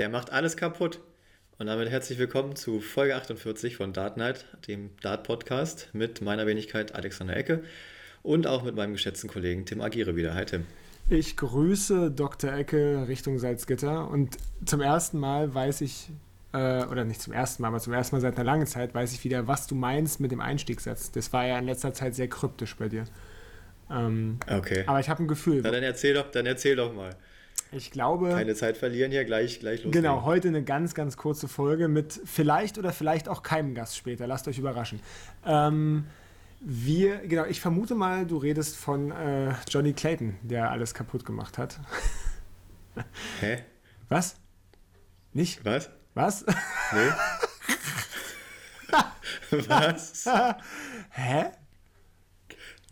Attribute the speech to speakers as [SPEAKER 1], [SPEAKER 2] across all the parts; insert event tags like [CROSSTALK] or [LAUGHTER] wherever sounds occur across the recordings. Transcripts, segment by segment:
[SPEAKER 1] Der macht alles kaputt. Und damit herzlich willkommen zu Folge 48 von Dart Night, dem Dart-Podcast mit meiner Wenigkeit Alexander Ecke und auch mit meinem geschätzten Kollegen Tim Agire wieder. Hi Tim.
[SPEAKER 2] Ich grüße Dr. Ecke Richtung Salzgitter und zum ersten Mal weiß ich, äh, oder nicht zum ersten Mal, aber zum ersten Mal seit einer langen Zeit weiß ich wieder, was du meinst mit dem Einstiegssatz. Das war ja in letzter Zeit sehr kryptisch bei dir.
[SPEAKER 1] Ähm, okay.
[SPEAKER 2] Aber ich habe ein Gefühl.
[SPEAKER 1] Na, dann erzähl doch, dann erzähl doch mal.
[SPEAKER 2] Ich glaube.
[SPEAKER 1] Keine Zeit verlieren hier, gleich, gleich
[SPEAKER 2] los. Genau, heute eine ganz, ganz kurze Folge mit vielleicht oder vielleicht auch keinem Gast später. Lasst euch überraschen. Ähm, wir, genau, ich vermute mal, du redest von äh, Johnny Clayton, der alles kaputt gemacht hat. [LAUGHS]
[SPEAKER 1] Hä?
[SPEAKER 2] Was? Nicht?
[SPEAKER 1] Was?
[SPEAKER 2] Was?
[SPEAKER 1] Nee. [LAUGHS] Was?
[SPEAKER 2] Hä?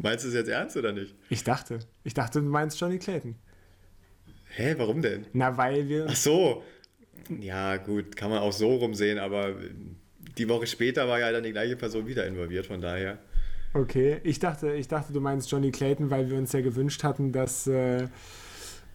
[SPEAKER 1] Meinst du es jetzt ernst oder nicht?
[SPEAKER 2] Ich dachte. Ich dachte, du meinst Johnny Clayton.
[SPEAKER 1] Hä, warum denn?
[SPEAKER 2] Na, weil wir.
[SPEAKER 1] Ach so. Ja, gut, kann man auch so rumsehen, aber die Woche später war ja dann die gleiche Person wieder involviert, von daher.
[SPEAKER 2] Okay, ich dachte, ich dachte, du meinst Johnny Clayton, weil wir uns ja gewünscht hatten, dass, äh,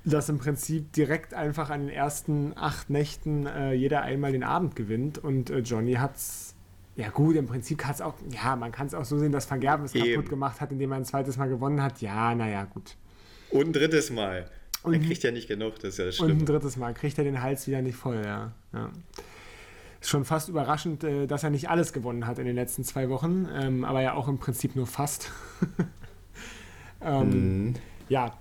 [SPEAKER 2] dass im Prinzip direkt einfach an den ersten acht Nächten äh, jeder einmal den Abend gewinnt und äh, Johnny hat's ja gut, im Prinzip kann es auch, ja, man kann es auch so sehen, dass Van Gerven es kaputt gemacht hat, indem er ein zweites Mal gewonnen hat. Ja, naja, gut.
[SPEAKER 1] Und ein drittes Mal. Und, er kriegt ja nicht genug, das ist ja das
[SPEAKER 2] Schlimme. Und ein drittes Mal kriegt er den Hals wieder nicht voll, ja. ja. Ist schon fast überraschend, äh, dass er nicht alles gewonnen hat in den letzten zwei Wochen, ähm, aber ja auch im Prinzip nur fast. [LAUGHS] ähm, mm. Ja,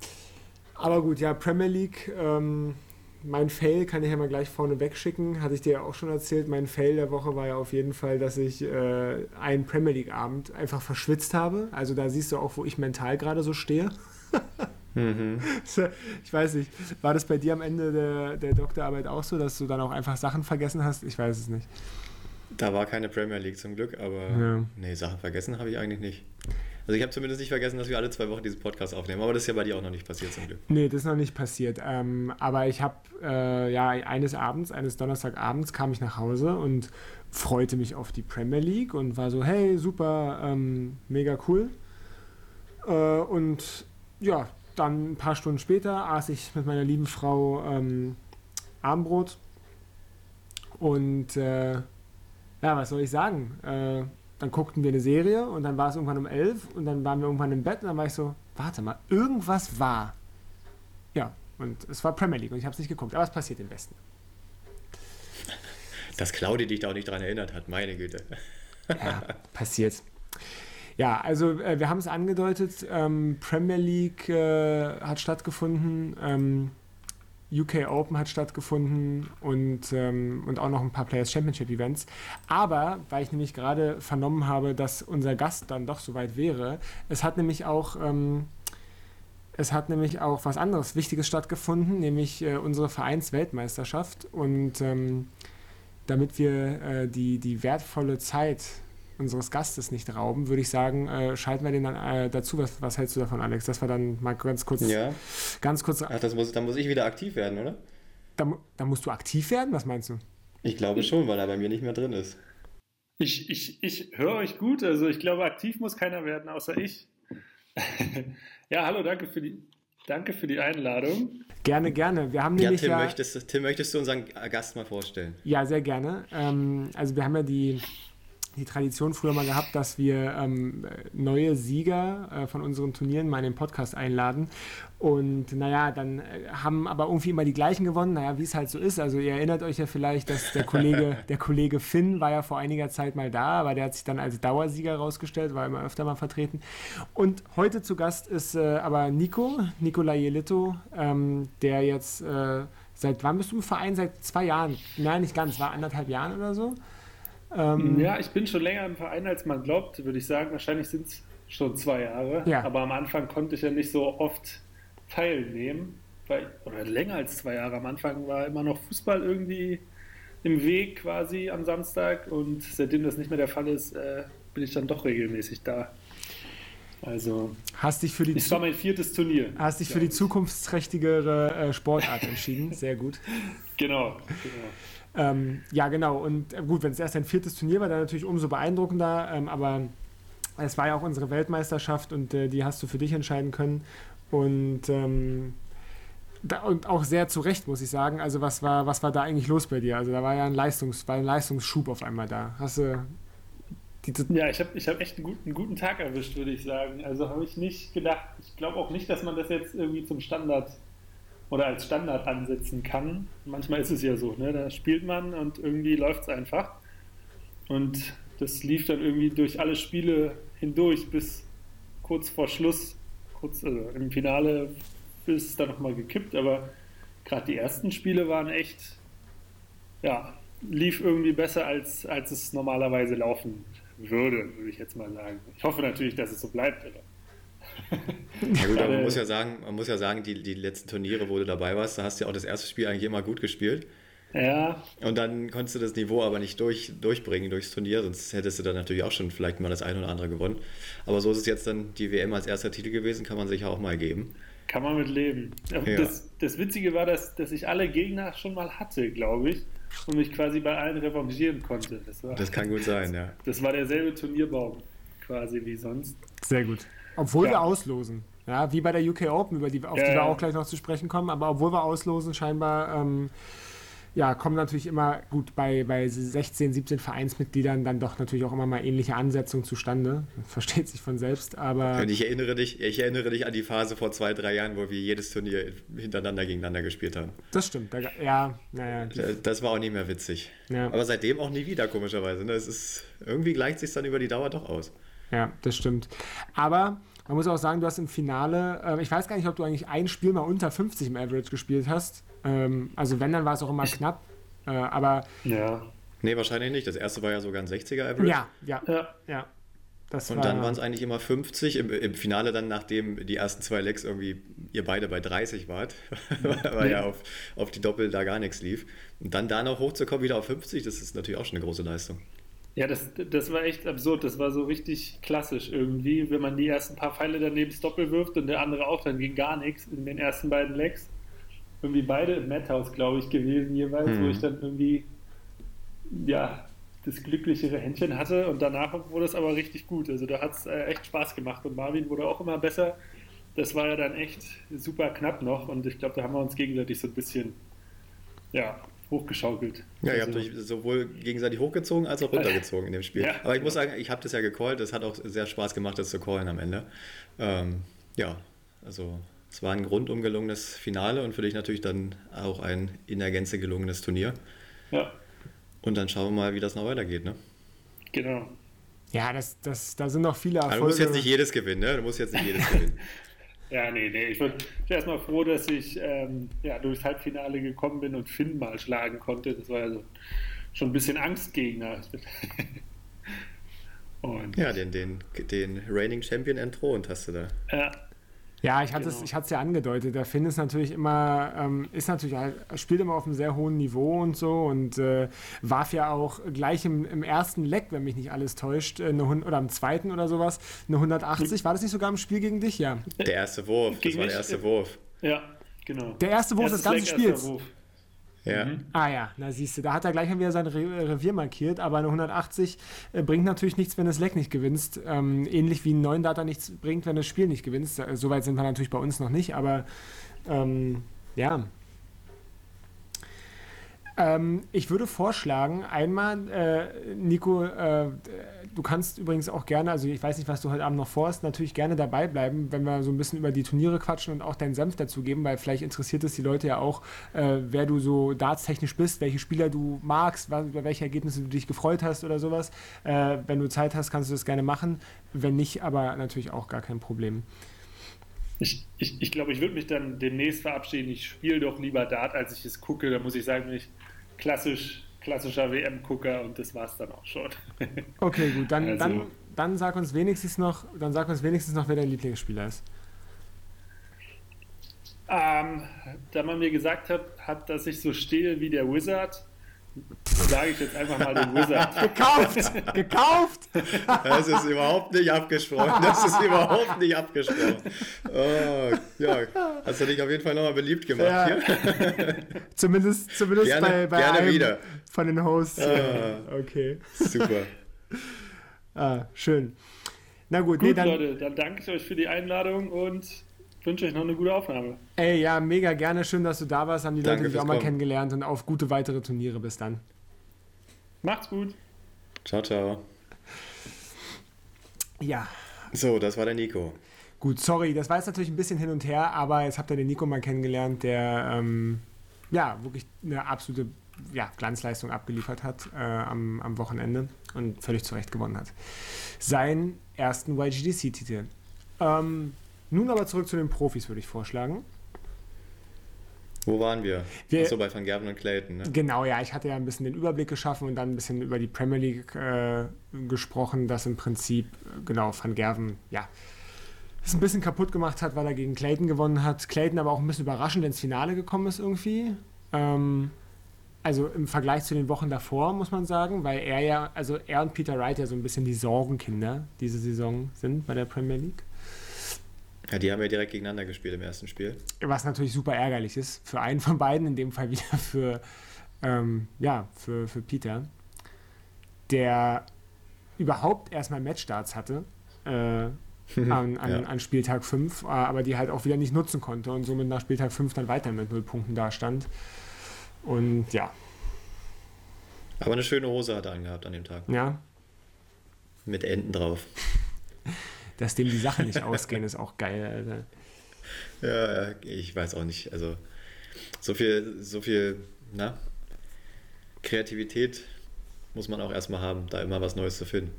[SPEAKER 2] aber gut, ja, Premier League, ähm, mein Fail kann ich ja mal gleich vorne wegschicken. Hatte ich dir ja auch schon erzählt. Mein Fail der Woche war ja auf jeden Fall, dass ich äh, einen Premier League-Abend einfach verschwitzt habe. Also da siehst du auch, wo ich mental gerade so stehe. [LAUGHS] mhm. [LAUGHS] Ich weiß nicht, war das bei dir am Ende der, der Doktorarbeit auch so, dass du dann auch einfach Sachen vergessen hast? Ich weiß es nicht.
[SPEAKER 1] Da war keine Premier League zum Glück, aber ja. nee, Sachen vergessen habe ich eigentlich nicht. Also ich habe zumindest nicht vergessen, dass wir alle zwei Wochen diesen Podcast aufnehmen, aber das ist ja bei dir auch noch nicht passiert zum Glück.
[SPEAKER 2] Nee, das ist noch nicht passiert. Ähm, aber ich habe äh, ja eines Abends, eines Donnerstagabends kam ich nach Hause und freute mich auf die Premier League und war so, hey, super, ähm, mega cool. Äh, und ja, dann ein paar Stunden später aß ich mit meiner lieben Frau ähm, Armbrot und äh, ja, was soll ich sagen? Äh, dann guckten wir eine Serie und dann war es irgendwann um elf und dann waren wir irgendwann im Bett und dann war ich so, warte mal, irgendwas war. Ja, und es war Premier League und ich habe es nicht geguckt, aber es passiert im Besten.
[SPEAKER 1] Dass Claudia dich da auch nicht daran erinnert hat, meine Güte.
[SPEAKER 2] Ja, passiert. Ja, also äh, wir haben es angedeutet, ähm, Premier League äh, hat stattgefunden. Ähm, UK Open hat stattgefunden und, ähm, und auch noch ein paar Players Championship Events. Aber, weil ich nämlich gerade vernommen habe, dass unser Gast dann doch soweit wäre, es hat nämlich auch. Ähm, es hat nämlich auch was anderes Wichtiges stattgefunden, nämlich äh, unsere Vereinsweltmeisterschaft. Und ähm, damit wir äh, die, die wertvolle Zeit unseres Gastes nicht rauben, würde ich sagen, äh, schalten wir den dann äh, dazu. Was, was, hältst du davon, Alex? Das war dann mal ganz kurz.
[SPEAKER 1] Ja.
[SPEAKER 2] Ganz kurz.
[SPEAKER 1] Ach, das muss, dann muss ich wieder aktiv werden, oder?
[SPEAKER 2] Da, da musst du aktiv werden? Was meinst du?
[SPEAKER 1] Ich glaube schon, weil er bei mir nicht mehr drin ist.
[SPEAKER 3] Ich, ich, ich höre euch gut. Also ich glaube, aktiv muss keiner werden, außer ich. [LAUGHS] ja, hallo, danke für die, danke für die Einladung.
[SPEAKER 2] Gerne, gerne. Wir haben ja,
[SPEAKER 1] Tim, ja, möchtest, Tim, möchtest du unseren Gast mal vorstellen?
[SPEAKER 2] Ja, sehr gerne. Ähm, also wir haben ja die die Tradition früher mal gehabt, dass wir ähm, neue Sieger äh, von unseren Turnieren mal in den Podcast einladen. Und naja, dann äh, haben aber irgendwie immer die gleichen gewonnen. Naja, wie es halt so ist. Also ihr erinnert euch ja vielleicht, dass der Kollege, [LAUGHS] der Kollege Finn war ja vor einiger Zeit mal da, aber der hat sich dann als Dauersieger rausgestellt, war immer öfter mal vertreten. Und heute zu Gast ist äh, aber Nico, Nicola Jelito, ähm, der jetzt äh, seit wann bist du im Verein? Seit zwei Jahren? Nein, nicht ganz, war anderthalb Jahren oder so.
[SPEAKER 3] Ähm, ja, ich bin schon länger im Verein, als man glaubt, würde ich sagen. Wahrscheinlich sind es schon zwei Jahre. Ja. Aber am Anfang konnte ich ja nicht so oft teilnehmen. Weil, oder länger als zwei Jahre. Am Anfang war immer noch Fußball irgendwie im Weg quasi am Samstag. Und seitdem das nicht mehr der Fall ist, äh, bin ich dann doch regelmäßig da. Also,
[SPEAKER 2] hast dich für die
[SPEAKER 3] das war mein viertes Turnier.
[SPEAKER 2] Hast dich für die zukunftsträchtigere äh, Sportart entschieden. Sehr gut. [LAUGHS]
[SPEAKER 3] Genau, genau.
[SPEAKER 2] Ähm, ja, genau. Und äh, gut, wenn es erst ein viertes Turnier war, dann natürlich umso beeindruckender. Ähm, aber es war ja auch unsere Weltmeisterschaft und äh, die hast du für dich entscheiden können. Und ähm, da, und auch sehr zu Recht, muss ich sagen. Also was war, was war da eigentlich los bei dir? Also da war ja ein, Leistungs, war ein Leistungsschub auf einmal da. Hast du
[SPEAKER 3] ja, ich habe ich hab echt einen guten, einen guten Tag erwischt, würde ich sagen. Also habe ich nicht gedacht, ich glaube auch nicht, dass man das jetzt irgendwie zum Standard oder als Standard ansetzen kann. Manchmal ist es ja so, ne? da spielt man und irgendwie läuft es einfach. Und das lief dann irgendwie durch alle Spiele hindurch bis kurz vor Schluss, kurz also im Finale ist es dann nochmal gekippt, aber gerade die ersten Spiele waren echt, ja, lief irgendwie besser, als, als es normalerweise laufen würde, würde ich jetzt mal sagen. Ich hoffe natürlich, dass es so bleibt. Aber.
[SPEAKER 1] Ja gut, aber man muss ja sagen, man muss ja sagen, die, die letzten Turniere, wo du dabei warst, da hast du ja auch das erste Spiel eigentlich immer gut gespielt.
[SPEAKER 3] Ja.
[SPEAKER 1] Und dann konntest du das Niveau aber nicht durch, durchbringen durchs Turnier, sonst hättest du dann natürlich auch schon vielleicht mal das eine oder andere gewonnen. Aber so ist es jetzt dann die WM als erster Titel gewesen, kann man sich auch mal geben.
[SPEAKER 3] Kann man mit leben. Ja. Das, das Witzige war, dass, dass ich alle Gegner schon mal hatte, glaube ich und mich quasi bei allen revanchieren konnte.
[SPEAKER 1] Das, war, das kann gut sein, ja.
[SPEAKER 3] Das war derselbe Turnierbaum quasi wie sonst.
[SPEAKER 2] Sehr gut. Obwohl ja. wir auslosen. Ja, wie bei der UK Open, über die, auf ja, die wir auch gleich noch zu sprechen kommen, aber obwohl wir auslosen, scheinbar ähm, ja, kommen natürlich immer gut bei, bei 16, 17 Vereinsmitgliedern dann doch natürlich auch immer mal ähnliche Ansetzungen zustande. Versteht sich von selbst, aber.
[SPEAKER 1] Und ich erinnere dich, ich erinnere dich an die Phase vor zwei, drei Jahren, wo wir jedes Turnier hintereinander gegeneinander gespielt haben.
[SPEAKER 2] Das stimmt, ja, naja.
[SPEAKER 1] Das war auch nicht mehr witzig. Ja. Aber seitdem auch nie wieder, komischerweise. Ne? Es ist, irgendwie gleicht sich dann über die Dauer doch aus.
[SPEAKER 2] Ja, das stimmt. Aber man muss auch sagen, du hast im Finale, äh, ich weiß gar nicht, ob du eigentlich ein Spiel mal unter 50 im Average gespielt hast. Ähm, also wenn, dann war es auch immer knapp. Äh, aber.
[SPEAKER 3] Ja.
[SPEAKER 1] Nee, wahrscheinlich nicht. Das erste war ja sogar ein 60er Average.
[SPEAKER 2] Ja, ja, ja. ja.
[SPEAKER 1] Das und war, dann waren es eigentlich immer 50. Im, Im, Finale dann, nachdem die ersten zwei Lecks irgendwie ihr beide bei 30 wart, [LAUGHS] weil ja auf, auf die Doppel da gar nichts lief. Und dann da noch hochzukommen, wieder auf 50, das ist natürlich auch schon eine große Leistung.
[SPEAKER 3] Ja, das, das war echt absurd. Das war so richtig klassisch irgendwie, wenn man die ersten paar Pfeile daneben das Doppel wirft und der andere auch, dann ging gar nichts in den ersten beiden Lecks irgendwie beide im Madhouse, glaube ich, gewesen jeweils, hm. wo ich dann irgendwie, ja, das glücklichere Händchen hatte und danach wurde es aber richtig gut. Also da hat es äh, echt Spaß gemacht und Marvin wurde auch immer besser. Das war ja dann echt super knapp noch und ich glaube, da haben wir uns gegenseitig so ein bisschen, ja, hochgeschaukelt.
[SPEAKER 1] Ja, ihr habt also euch sowohl gegenseitig hochgezogen als auch runtergezogen in dem Spiel. Ja, Aber ich muss sagen, ich habe das ja gecallt, das hat auch sehr Spaß gemacht, das zu callen am Ende. Ähm, ja, also es war ein rundum gelungenes Finale und für dich natürlich dann auch ein in der Gänze gelungenes Turnier.
[SPEAKER 3] Ja.
[SPEAKER 1] Und dann schauen wir mal, wie das noch weitergeht, ne?
[SPEAKER 3] Genau.
[SPEAKER 2] Ja, das, das, da sind noch viele
[SPEAKER 1] Erfolge. Aber du musst jetzt nicht jedes gewinnen, ne? Du musst jetzt nicht jedes gewinnen. [LAUGHS]
[SPEAKER 3] Ja, nee, nee. Ich bin erstmal froh, dass ich ähm, ja, durchs Halbfinale gekommen bin und Finn mal schlagen konnte. Das war ja so, schon ein bisschen Angstgegner. [LAUGHS]
[SPEAKER 1] und ja, den, den, den Reigning Champion entthront hast du da.
[SPEAKER 2] Ja, ja, ich hatte genau. es ja angedeutet. Der Finn ist natürlich immer, ähm, ist natürlich, spielt immer auf einem sehr hohen Niveau und so und äh, warf ja auch gleich im, im, ersten Leck, wenn mich nicht alles täuscht, äh, eine, oder im zweiten oder sowas, eine 180. War das nicht sogar im Spiel gegen dich? Ja.
[SPEAKER 1] Der erste Wurf, das war der erste Wurf.
[SPEAKER 3] Ja, genau.
[SPEAKER 2] Der erste Wurf des ganzen Spiels.
[SPEAKER 1] Ja. Mhm.
[SPEAKER 2] Ah ja, na siehst du, da hat er gleich wieder sein Revier markiert, aber eine 180 äh, bringt natürlich nichts, wenn du das Leck nicht gewinnst. Ähm, ähnlich wie ein 9 Data nichts bringt, wenn du das Spiel nicht gewinnst. Äh, Soweit sind wir natürlich bei uns noch nicht, aber ähm, ja, ähm, ich würde vorschlagen, einmal, äh, Nico, äh, du kannst übrigens auch gerne, also ich weiß nicht, was du heute Abend noch vorhast, natürlich gerne dabei bleiben, wenn wir so ein bisschen über die Turniere quatschen und auch deinen Senf dazu geben, weil vielleicht interessiert es die Leute ja auch, äh, wer du so dartstechnisch bist, welche Spieler du magst, was, über welche Ergebnisse du dich gefreut hast oder sowas. Äh, wenn du Zeit hast, kannst du das gerne machen. Wenn nicht, aber natürlich auch gar kein Problem.
[SPEAKER 3] Ich, ich, ich glaube, ich würde mich dann demnächst verabschieden. Ich spiele doch lieber Dart, als ich es gucke. Da muss ich sagen, bin ich klassisch, klassischer WM-Gucker und das war es dann auch schon. [LAUGHS]
[SPEAKER 2] Okay, gut, dann, also, dann, dann sag uns wenigstens noch, dann sag uns wenigstens noch, wer dein Lieblingsspieler ist.
[SPEAKER 3] Ähm, da man mir gesagt hat, hat, dass ich so stehe wie der Wizard, sage ich jetzt einfach mal den Wizard. [LAUGHS]
[SPEAKER 2] gekauft! gekauft!
[SPEAKER 1] Das ist überhaupt nicht abgesprochen. Das ist überhaupt nicht abgesprochen. Oh, ja, hast du dich auf jeden Fall nochmal beliebt gemacht ja. hier? [LAUGHS]
[SPEAKER 2] Zumindest, zumindest
[SPEAKER 1] gerne,
[SPEAKER 2] bei, bei
[SPEAKER 1] gerne einem wieder.
[SPEAKER 2] von den Hosts. Ah, okay.
[SPEAKER 1] Super.
[SPEAKER 2] ah, schön. Na gut,
[SPEAKER 3] gut nee, dann, Leute, dann danke ich euch für die Einladung und wünsche euch noch eine gute Aufnahme.
[SPEAKER 2] Ey, ja, mega gerne. Schön, dass du da warst. Haben die Danke Leute dich auch mal kommen. kennengelernt und auf gute weitere Turniere. Bis dann.
[SPEAKER 3] Macht's gut.
[SPEAKER 1] Ciao, ciao.
[SPEAKER 2] Ja.
[SPEAKER 1] So, das war der Nico.
[SPEAKER 2] Gut, sorry, das war jetzt natürlich ein bisschen hin und her, aber jetzt habt ihr den Nico mal kennengelernt, der ähm, ja wirklich eine absolute ja, Glanzleistung abgeliefert hat äh, am, am Wochenende und völlig zu Recht gewonnen hat. Seinen ersten YGDC-Titel. Ähm, nun aber zurück zu den Profis, würde ich vorschlagen.
[SPEAKER 1] Wo waren wir? wir Achso, bei Van Gerven und Clayton, ne?
[SPEAKER 2] Genau, ja. Ich hatte ja ein bisschen den Überblick geschaffen und dann ein bisschen über die Premier League äh, gesprochen, dass im Prinzip, genau, Van Gerven, ja, es ein bisschen kaputt gemacht hat, weil er gegen Clayton gewonnen hat. Clayton aber auch ein bisschen überraschend ins Finale gekommen ist irgendwie. Ähm, also im Vergleich zu den Wochen davor, muss man sagen, weil er ja, also er und Peter Wright ja so ein bisschen die Sorgenkinder diese Saison sind bei der Premier League.
[SPEAKER 1] Ja, die haben ja direkt gegeneinander gespielt im ersten Spiel.
[SPEAKER 2] Was natürlich super ärgerlich ist für einen von beiden, in dem Fall wieder für, ähm, ja, für, für Peter, der überhaupt erstmal Matchstarts hatte äh, an, an, ja. an, Spieltag 5, aber die halt auch wieder nicht nutzen konnte und somit nach Spieltag 5 dann weiter mit null Punkten dastand. Und ja.
[SPEAKER 1] Aber eine schöne Hose hat er angehabt an dem Tag.
[SPEAKER 2] Ja.
[SPEAKER 1] Mit Enten drauf. [LAUGHS]
[SPEAKER 2] Dass dem die Sachen nicht ausgehen, ist auch geil, Alter.
[SPEAKER 1] Ja, ich weiß auch nicht. Also, so viel, so viel, na, Kreativität muss man auch erstmal haben, da immer was Neues zu finden.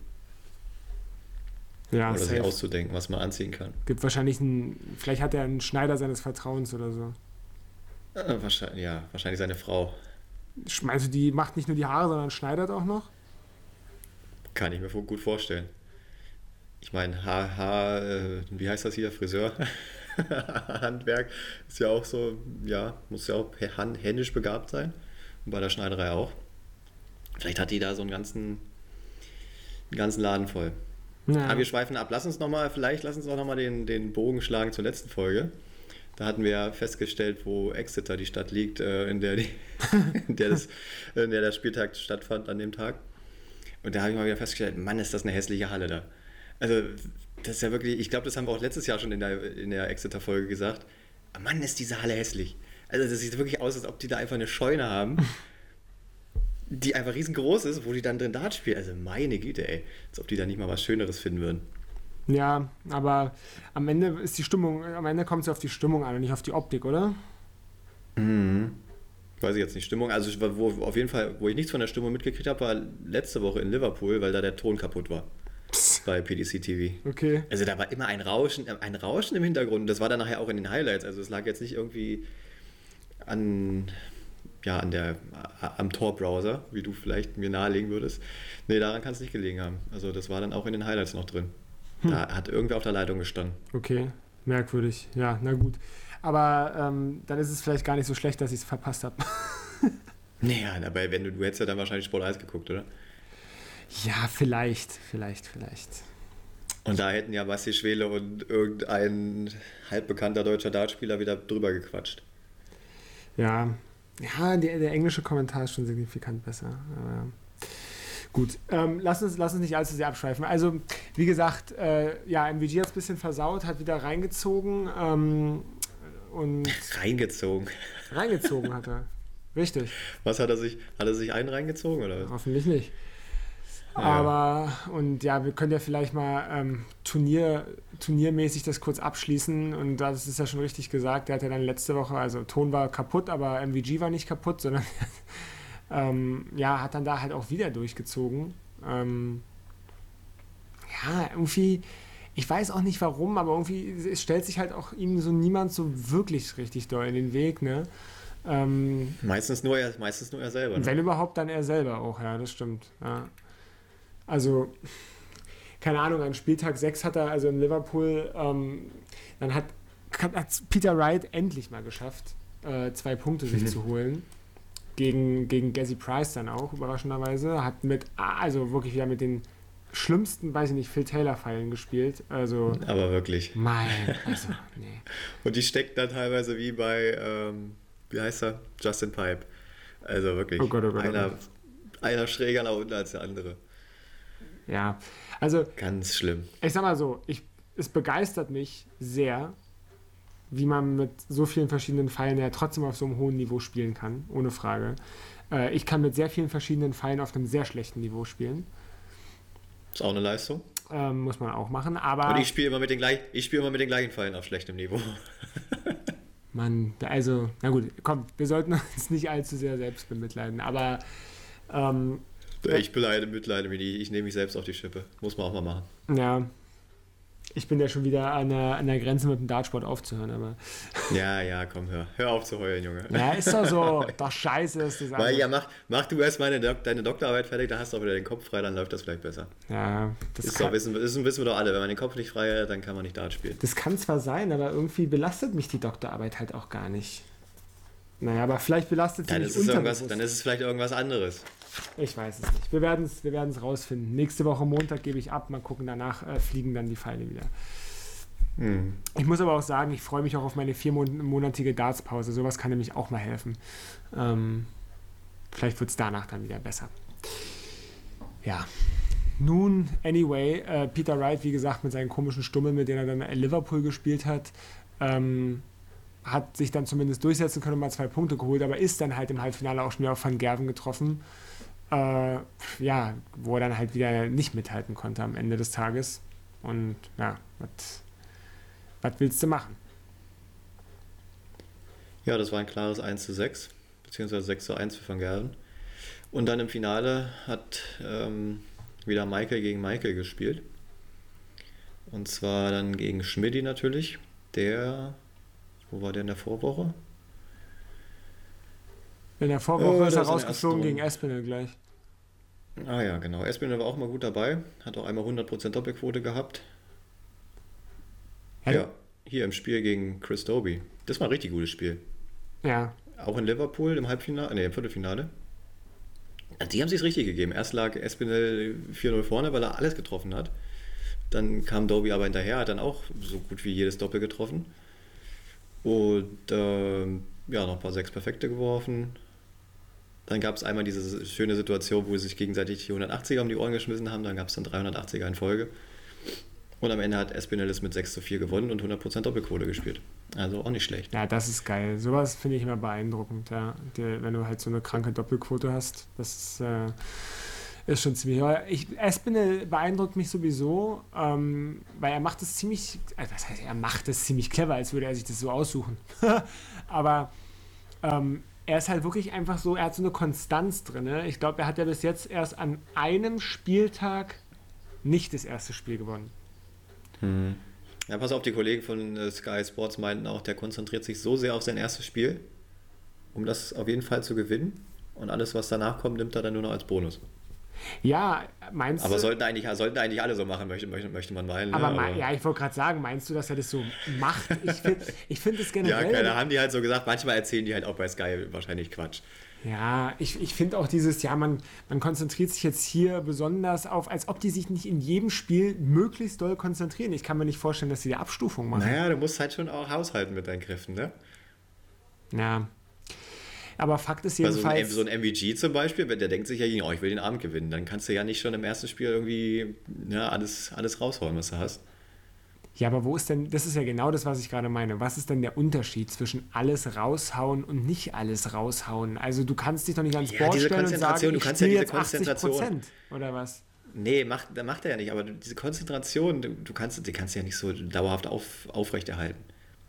[SPEAKER 1] Ja, oder safe. sich auszudenken, was man anziehen kann.
[SPEAKER 2] Gibt wahrscheinlich einen, vielleicht hat er einen Schneider seines Vertrauens oder so.
[SPEAKER 1] Äh, wahrscheinlich, ja, wahrscheinlich seine Frau.
[SPEAKER 2] Du, die macht nicht nur die Haare, sondern schneidert auch noch?
[SPEAKER 1] Kann ich mir gut vorstellen. Ich meine, Haar, äh, wie heißt das hier, Friseur? [LAUGHS] Handwerk ist ja auch so, ja, muss ja auch händisch begabt sein. Und bei der Schneiderei auch. Vielleicht hat die da so einen ganzen, einen ganzen Laden voll. Ja. Aber wir schweifen ab. Lass uns nochmal, vielleicht lass uns auch nochmal den, den Bogen schlagen zur letzten Folge. Da hatten wir ja festgestellt, wo Exeter die Stadt liegt, äh, in, der die, [LAUGHS] in, der das, in der der Spieltag stattfand an dem Tag. Und da habe ich mal wieder festgestellt, Mann, ist das eine hässliche Halle da. Also, das ist ja wirklich, ich glaube, das haben wir auch letztes Jahr schon in der, in der Exeter-Folge gesagt. Mann, ist diese Halle hässlich. Also, das sieht wirklich aus, als ob die da einfach eine Scheune haben, [LAUGHS] die einfach riesengroß ist, wo die dann drin Dart spielen. Also, meine Güte, ey. Als ob die da nicht mal was Schöneres finden würden.
[SPEAKER 2] Ja, aber am Ende ist die Stimmung, am Ende kommt es auf die Stimmung an und nicht auf die Optik, oder?
[SPEAKER 1] Mhm. Weiß ich jetzt nicht. Stimmung, also wo, auf jeden Fall, wo ich nichts von der Stimmung mitgekriegt habe, war letzte Woche in Liverpool, weil da der Ton kaputt war. Bei PDC TV.
[SPEAKER 2] Okay.
[SPEAKER 1] Also da war immer ein Rauschen, ein Rauschen im Hintergrund. Das war dann nachher auch in den Highlights. Also es lag jetzt nicht irgendwie an, ja, an der, am Tor-Browser, wie du vielleicht mir nahelegen würdest. Nee, daran kann es nicht gelegen haben. Also das war dann auch in den Highlights noch drin. Hm. Da hat irgendwer auf der Leitung gestanden.
[SPEAKER 2] Okay, merkwürdig. Ja, na gut. Aber ähm, dann ist es vielleicht gar nicht so schlecht, dass ich es verpasst habe. [LAUGHS]
[SPEAKER 1] naja, aber wenn du, du hättest ja dann wahrscheinlich Sport 1 geguckt, oder?
[SPEAKER 2] Ja, vielleicht, vielleicht, vielleicht.
[SPEAKER 1] Und da hätten ja Basti Schwele und irgendein halbbekannter deutscher Dartspieler wieder drüber gequatscht.
[SPEAKER 2] Ja, ja der, der englische Kommentar ist schon signifikant besser. Aber Gut, ähm, lass, uns, lass uns nicht allzu sehr abschweifen. Also, wie gesagt, äh, ja, MVG hat es ein bisschen versaut, hat wieder reingezogen. Ähm, und
[SPEAKER 1] reingezogen.
[SPEAKER 2] Reingezogen hat er. [LAUGHS] Richtig.
[SPEAKER 1] Was hat er sich? Hat er sich einen reingezogen oder was?
[SPEAKER 2] Hoffentlich nicht. Ja. Aber, und ja, wir können ja vielleicht mal ähm, Turnier, turniermäßig das kurz abschließen. Und das ist ja schon richtig gesagt. Der hat ja dann letzte Woche, also Ton war kaputt, aber MVG war nicht kaputt, sondern [LAUGHS] ähm, ja, hat dann da halt auch wieder durchgezogen. Ähm, ja, irgendwie, ich weiß auch nicht warum, aber irgendwie es stellt sich halt auch ihm so niemand so wirklich richtig doll in den Weg, ne?
[SPEAKER 1] Ähm, meistens, nur er, meistens nur er selber.
[SPEAKER 2] Ne? Wenn überhaupt, dann er selber auch, ja, das stimmt. Ja. Also, keine Ahnung, an Spieltag 6 hat er, also in Liverpool, ähm, dann hat, hat Peter Wright endlich mal geschafft, äh, zwei Punkte sich mhm. zu holen gegen, gegen Gazzy Price dann auch, überraschenderweise. Hat mit, also wirklich wieder mit den schlimmsten, weiß ich nicht, Phil Taylor-Pfeilen gespielt. Also,
[SPEAKER 1] Aber wirklich.
[SPEAKER 2] Mein, also,
[SPEAKER 1] nee. [LAUGHS] Und die steckt dann teilweise wie bei, ähm, wie heißt er? Justin Pipe. Also wirklich. Oh Gott, oh Gott, einer, oh Gott. einer schräger nach unten als der andere.
[SPEAKER 2] Ja, also.
[SPEAKER 1] Ganz schlimm.
[SPEAKER 2] Ich sag mal so, ich, es begeistert mich sehr, wie man mit so vielen verschiedenen Pfeilen ja trotzdem auf so einem hohen Niveau spielen kann, ohne Frage. Äh, ich kann mit sehr vielen verschiedenen Pfeilen auf einem sehr schlechten Niveau spielen.
[SPEAKER 1] Ist auch eine Leistung.
[SPEAKER 2] Ähm, muss man auch machen, aber.
[SPEAKER 1] Und ich spiele immer, mit den gleich, spiel immer mit den gleichen Pfeilen auf schlechtem Niveau. [LAUGHS]
[SPEAKER 2] Mann, also, na gut, komm, wir sollten uns nicht allzu sehr selbst bemitleiden, aber. Ähm,
[SPEAKER 1] ich beleidige, mitleide mich nicht, ich nehme mich selbst auf die Schippe. Muss man auch mal machen.
[SPEAKER 2] Ja, ich bin ja schon wieder an der, an der Grenze mit dem Dartsport aufzuhören, aber. [LAUGHS]
[SPEAKER 1] Ja, ja, komm, hör. Hör auf zu heulen, Junge.
[SPEAKER 2] Ja, ist doch so. [LAUGHS] Doch scheiße ist
[SPEAKER 1] das Weil ja, mach, mach du erst mal deine, deine Doktorarbeit fertig, da hast du auch wieder den Kopf frei, dann läuft das vielleicht besser.
[SPEAKER 2] Ja,
[SPEAKER 1] das ist kann, doch, wissen, wissen, wissen wir doch alle. Wenn man den Kopf nicht frei hat, dann kann man nicht Dart spielen.
[SPEAKER 2] Das kann zwar sein, aber irgendwie belastet mich die Doktorarbeit halt auch gar nicht. Naja, aber vielleicht belastet sie
[SPEAKER 1] mich ist es Dann ist es vielleicht irgendwas anderes.
[SPEAKER 2] Ich weiß es nicht. Wir werden es wir rausfinden. Nächste Woche Montag gebe ich ab. Mal gucken, danach äh, fliegen dann die Pfeile wieder. Hm. Ich muss aber auch sagen, ich freue mich auch auf meine viermonatige Dartspause. Sowas kann nämlich auch mal helfen. Ähm, vielleicht wird es danach dann wieder besser. Ja. Nun, anyway, äh, Peter Wright, wie gesagt, mit seinen komischen Stummeln, mit denen er dann in Liverpool gespielt hat, ähm, hat sich dann zumindest durchsetzen können und mal zwei Punkte geholt, aber ist dann halt im Halbfinale auch schon wieder auf Van Gerven getroffen. Äh, ja, wo er dann halt wieder nicht mithalten konnte am Ende des Tages. Und ja, was willst du machen?
[SPEAKER 1] Ja, das war ein klares 1 zu 6, beziehungsweise 6 zu 1 für Van Gerven. Und dann im Finale hat ähm, wieder Michael gegen Michael gespielt. Und zwar dann gegen Schmidti natürlich. Der, wo war der in der Vorwoche?
[SPEAKER 2] In der Vorwoche äh, ist er rausgeflogen gegen Espinel gleich.
[SPEAKER 1] Ah ja, genau. Espinel war auch mal gut dabei. Hat auch einmal 100% Doppelquote gehabt. Hey. Ja, hier im Spiel gegen Chris Doby. Das war ein richtig gutes Spiel.
[SPEAKER 2] Ja.
[SPEAKER 1] Auch in Liverpool im Halbfinale, nee, im Viertelfinale. Also die haben sich richtig gegeben. Erst lag Espinel 4-0 vorne, weil er alles getroffen hat. Dann kam Doby aber hinterher, hat dann auch so gut wie jedes Doppel getroffen. Und äh, ja, noch ein paar sechs Perfekte geworfen. Dann gab es einmal diese schöne Situation, wo sie sich gegenseitig die 180er um die Ohren geschmissen haben. Dann gab es dann 380er in Folge. Und am Ende hat Espinel mit 6 zu 4 gewonnen und 100% Doppelquote gespielt. Also auch nicht schlecht.
[SPEAKER 2] Ja, das ist geil. Sowas finde ich immer beeindruckend, ja. Die, wenn du halt so eine kranke Doppelquote hast. Das ist, äh, ist schon ziemlich. Ich, Espinel beeindruckt mich sowieso, ähm, weil er macht es ziemlich. Also das heißt, er macht es ziemlich clever, als würde er sich das so aussuchen. [LAUGHS] Aber. Ähm, er ist halt wirklich einfach so, er hat so eine Konstanz drin. Ne? Ich glaube, er hat ja bis jetzt erst an einem Spieltag nicht das erste Spiel gewonnen.
[SPEAKER 1] Hm. Ja, pass auf, die Kollegen von äh, Sky Sports meinten auch, der konzentriert sich so sehr auf sein erstes Spiel, um das auf jeden Fall zu gewinnen. Und alles, was danach kommt, nimmt er dann nur noch als Bonus.
[SPEAKER 2] Ja, meinst
[SPEAKER 1] aber du. Aber sollten eigentlich, sollten eigentlich alle so machen, möchte, möchte, möchte man meinen.
[SPEAKER 2] Aber, ja, aber ja, ich wollte gerade sagen, meinst du, dass er das so macht? Ich finde ich find es generell.
[SPEAKER 1] Ja, keine, haben die halt so gesagt, manchmal erzählen die halt auch bei Sky wahrscheinlich Quatsch.
[SPEAKER 2] Ja, ich, ich finde auch dieses, ja, man, man konzentriert sich jetzt hier besonders auf, als ob die sich nicht in jedem Spiel möglichst doll konzentrieren. Ich kann mir nicht vorstellen, dass sie die Abstufung machen.
[SPEAKER 1] Naja, du musst halt schon auch haushalten mit deinen Kräften, ne?
[SPEAKER 2] Ja. Aber Fakt ist jedenfalls.
[SPEAKER 1] Also so ein, so ein MVG zum Beispiel, der denkt sich ja, oh, ich will den Abend gewinnen. Dann kannst du ja nicht schon im ersten Spiel irgendwie ja, alles, alles rausholen, was du hast.
[SPEAKER 2] Ja, aber wo ist denn, das ist ja genau das, was ich gerade meine. Was ist denn der Unterschied zwischen alles raushauen und nicht alles raushauen? Also du kannst dich doch nicht ans ja, Board stellen und sagen,
[SPEAKER 1] du kannst ja diese Konzentration.
[SPEAKER 2] oder was?
[SPEAKER 1] Nee, macht, macht er ja nicht, aber diese Konzentration, du, du kannst, die kannst du ja nicht so dauerhaft auf, aufrechterhalten.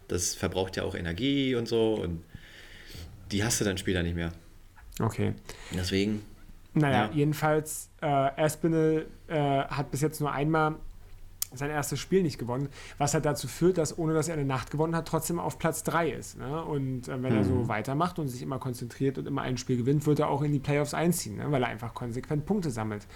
[SPEAKER 1] Das verbraucht ja auch Energie und so und die hast du dann später nicht mehr.
[SPEAKER 2] Okay.
[SPEAKER 1] Deswegen.
[SPEAKER 2] Naja, ja. jedenfalls, äh, Aspinall äh, hat bis jetzt nur einmal sein erstes Spiel nicht gewonnen, was halt dazu führt, dass ohne dass er eine Nacht gewonnen hat, trotzdem auf Platz 3 ist. Ne? Und äh, wenn mhm. er so mhm. weitermacht und sich immer konzentriert und immer ein Spiel gewinnt, wird er auch in die Playoffs einziehen, ne? weil er einfach konsequent Punkte sammelt.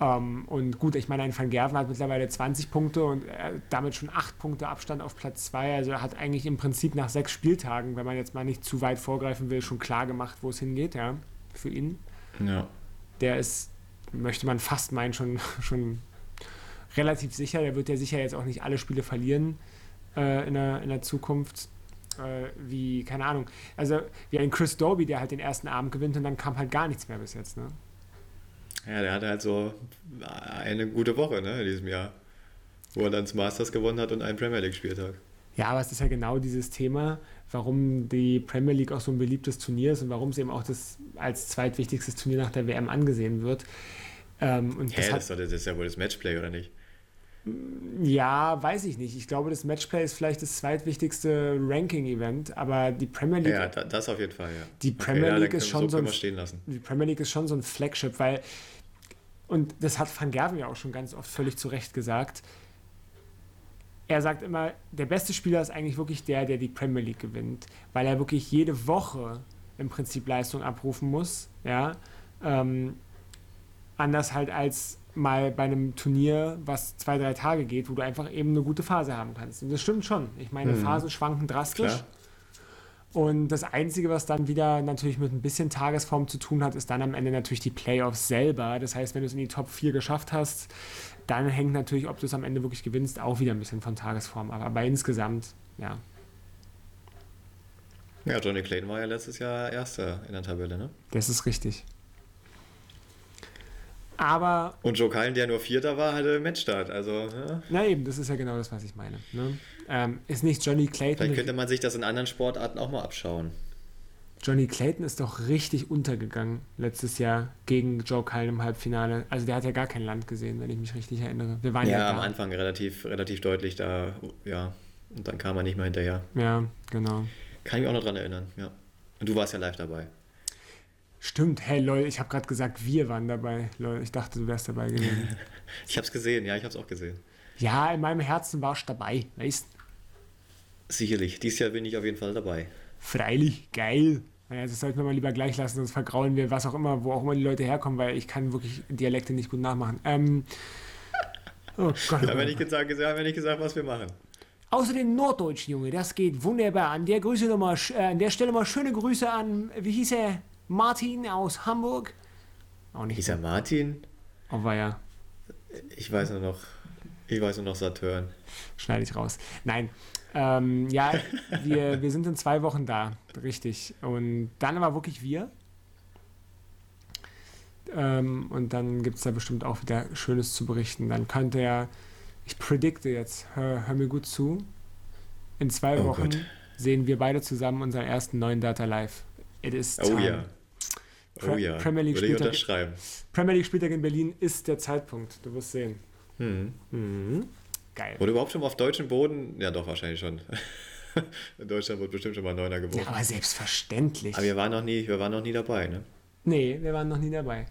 [SPEAKER 2] Ähm, und gut, ich meine, ein Van Gerven hat mittlerweile 20 Punkte und äh, damit schon 8 Punkte Abstand auf Platz 2. Also er hat eigentlich im Prinzip nach sechs Spieltagen, wenn man jetzt mal nicht zu weit vorgreifen will, schon klar gemacht, wo es hingeht, ja, für ihn.
[SPEAKER 1] Ja.
[SPEAKER 2] Der ist, möchte man fast meinen, schon, [LAUGHS] schon relativ sicher. Der wird ja sicher jetzt auch nicht alle Spiele verlieren äh, in, der, in der Zukunft. Äh, wie, keine Ahnung, also wie ein Chris Doby, der halt den ersten Abend gewinnt und dann kam halt gar nichts mehr bis jetzt. Ne?
[SPEAKER 1] Ja, der hatte halt so eine gute Woche ne, in diesem Jahr, wo er dann das Masters gewonnen hat und einen Premier League-Spieltag.
[SPEAKER 2] Ja, aber es ist ja genau dieses Thema, warum die Premier League auch so ein beliebtes Turnier ist und warum es eben auch das als zweitwichtigstes Turnier nach der WM angesehen wird.
[SPEAKER 1] Ähm, und Hä, das, hat, das ist ja wohl das Matchplay, oder nicht?
[SPEAKER 2] Ja, weiß ich nicht. Ich glaube, das Matchplay ist vielleicht das zweitwichtigste Ranking-Event, aber die Premier League.
[SPEAKER 1] Ja, das auf jeden Fall, ja.
[SPEAKER 2] Die Premier okay, League ja, ist schon so, so ein, Die Premier League ist schon so ein Flagship, weil und das hat Van Gerven ja auch schon ganz oft völlig zu Recht gesagt. Er sagt immer, der beste Spieler ist eigentlich wirklich der, der die Premier League gewinnt, weil er wirklich jede Woche im Prinzip Leistung abrufen muss, ja. Ähm, anders halt als mal bei einem Turnier, was zwei, drei Tage geht, wo du einfach eben eine gute Phase haben kannst. Und das stimmt schon. Ich meine, mhm. Phasen schwanken drastisch. Klar. Und das Einzige, was dann wieder natürlich mit ein bisschen Tagesform zu tun hat, ist dann am Ende natürlich die Playoffs selber. Das heißt, wenn du es in die Top 4 geschafft hast, dann hängt natürlich, ob du es am Ende wirklich gewinnst, auch wieder ein bisschen von Tagesform ab. Aber insgesamt, ja.
[SPEAKER 1] Ja, Johnny Clayton war ja letztes Jahr Erster in der Tabelle, ne?
[SPEAKER 2] Das ist richtig. Aber.
[SPEAKER 1] Und Joe Cullen, der nur Vierter war, hatte Matchstart. Also, ja.
[SPEAKER 2] Na eben, das ist ja genau das, was ich meine. Ne? Ähm, ist nicht Johnny Clayton.
[SPEAKER 1] Vielleicht könnte man sich das in anderen Sportarten auch mal abschauen.
[SPEAKER 2] Johnny Clayton ist doch richtig untergegangen letztes Jahr gegen Joe Cullen im Halbfinale. Also der hat ja gar kein Land gesehen, wenn ich mich richtig erinnere.
[SPEAKER 1] Wir waren ja, ja am Anfang relativ, relativ deutlich da, ja. Und dann kam er nicht mehr hinterher.
[SPEAKER 2] Ja, genau.
[SPEAKER 1] Kann ich mich auch noch dran erinnern, ja. Und du warst ja live dabei.
[SPEAKER 2] Stimmt, hey lol, ich habe gerade gesagt, wir waren dabei. Lol, ich dachte, du wärst dabei gewesen. [LAUGHS]
[SPEAKER 1] ich habe es gesehen, ja, ich habe es auch gesehen.
[SPEAKER 2] Ja, in meinem Herzen warst du dabei, weißt
[SPEAKER 1] Sicherlich, dieses Jahr bin ich auf jeden Fall dabei.
[SPEAKER 2] Freilich, geil. Naja, das sollten wir mal lieber gleich lassen, sonst vergraulen wir, was auch immer, wo auch immer die Leute herkommen, weil ich kann wirklich Dialekte nicht gut nachmachen. Ähm,
[SPEAKER 1] oh Gott. [LAUGHS] Wir haben ja nicht gesagt, wir haben nicht gesagt, was wir machen.
[SPEAKER 2] Außer den Norddeutschen, Junge, das geht wunderbar. An der, Grüße nochmal, äh, an der Stelle mal schöne Grüße an, wie hieß er? Martin aus Hamburg.
[SPEAKER 1] Auch nicht. Hieß er Martin?
[SPEAKER 2] Oh, war ja.
[SPEAKER 1] Ich weiß nur noch, ich weiß nur noch Saturn.
[SPEAKER 2] Schneide ich raus. Nein. Ähm, ja, wir, [LAUGHS] wir sind in zwei Wochen da, richtig. Und dann aber wirklich wir. Ähm, und dann gibt es da bestimmt auch wieder Schönes zu berichten. Dann könnte er, ich predikte jetzt, hör, hör mir gut zu, in zwei oh Wochen Gott. sehen wir beide zusammen unseren ersten neuen Data Live. It is
[SPEAKER 1] time. Oh ja. Oh ja,
[SPEAKER 2] Premier League Würde ich unterschreiben. Premier League Spieltag in Berlin ist der Zeitpunkt. Du wirst sehen.
[SPEAKER 1] Mhm. Mhm. Geil. Wurde überhaupt schon mal auf deutschem Boden? Ja, doch, wahrscheinlich schon. [LAUGHS] in Deutschland wird bestimmt schon mal Neuner geworden. Ja,
[SPEAKER 2] aber selbstverständlich.
[SPEAKER 1] Aber wir waren noch nie, wir waren noch nie dabei, ne?
[SPEAKER 2] Nee, wir waren noch nie dabei.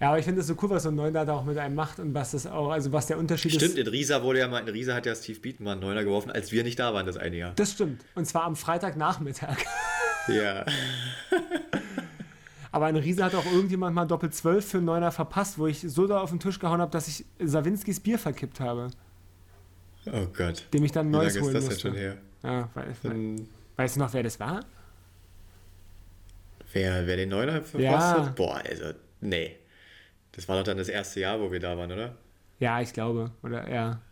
[SPEAKER 2] Ja, aber ich finde das so cool, was so ein Neuner da auch mit einem macht und was das auch, also was der Unterschied
[SPEAKER 1] stimmt, ist. Stimmt, in Riesa wurde ja mal, in Riesa hat ja Steve Beatman Neuner geworfen, als wir nicht da waren, das eine Jahr.
[SPEAKER 2] Das stimmt. Und zwar am Freitagnachmittag. [LAUGHS]
[SPEAKER 1] Ja. [LAUGHS]
[SPEAKER 2] Aber ein Riese hat auch irgendjemand mal Doppel 12 für einen Neuner verpasst, wo ich so da auf den Tisch gehauen habe, dass ich Sawinskis Bier verkippt habe.
[SPEAKER 1] Oh Gott.
[SPEAKER 2] Dem ich dann neues
[SPEAKER 1] holen ist das musste. Jetzt schon her?
[SPEAKER 2] Ja, weiß, Dann, weißt du noch, wer das war?
[SPEAKER 1] Wer, wer den Neuner verpasst ja. hat? Boah, also, nee. Das war doch dann das erste Jahr, wo wir da waren, oder?
[SPEAKER 2] Ja, ich glaube. Oder ja.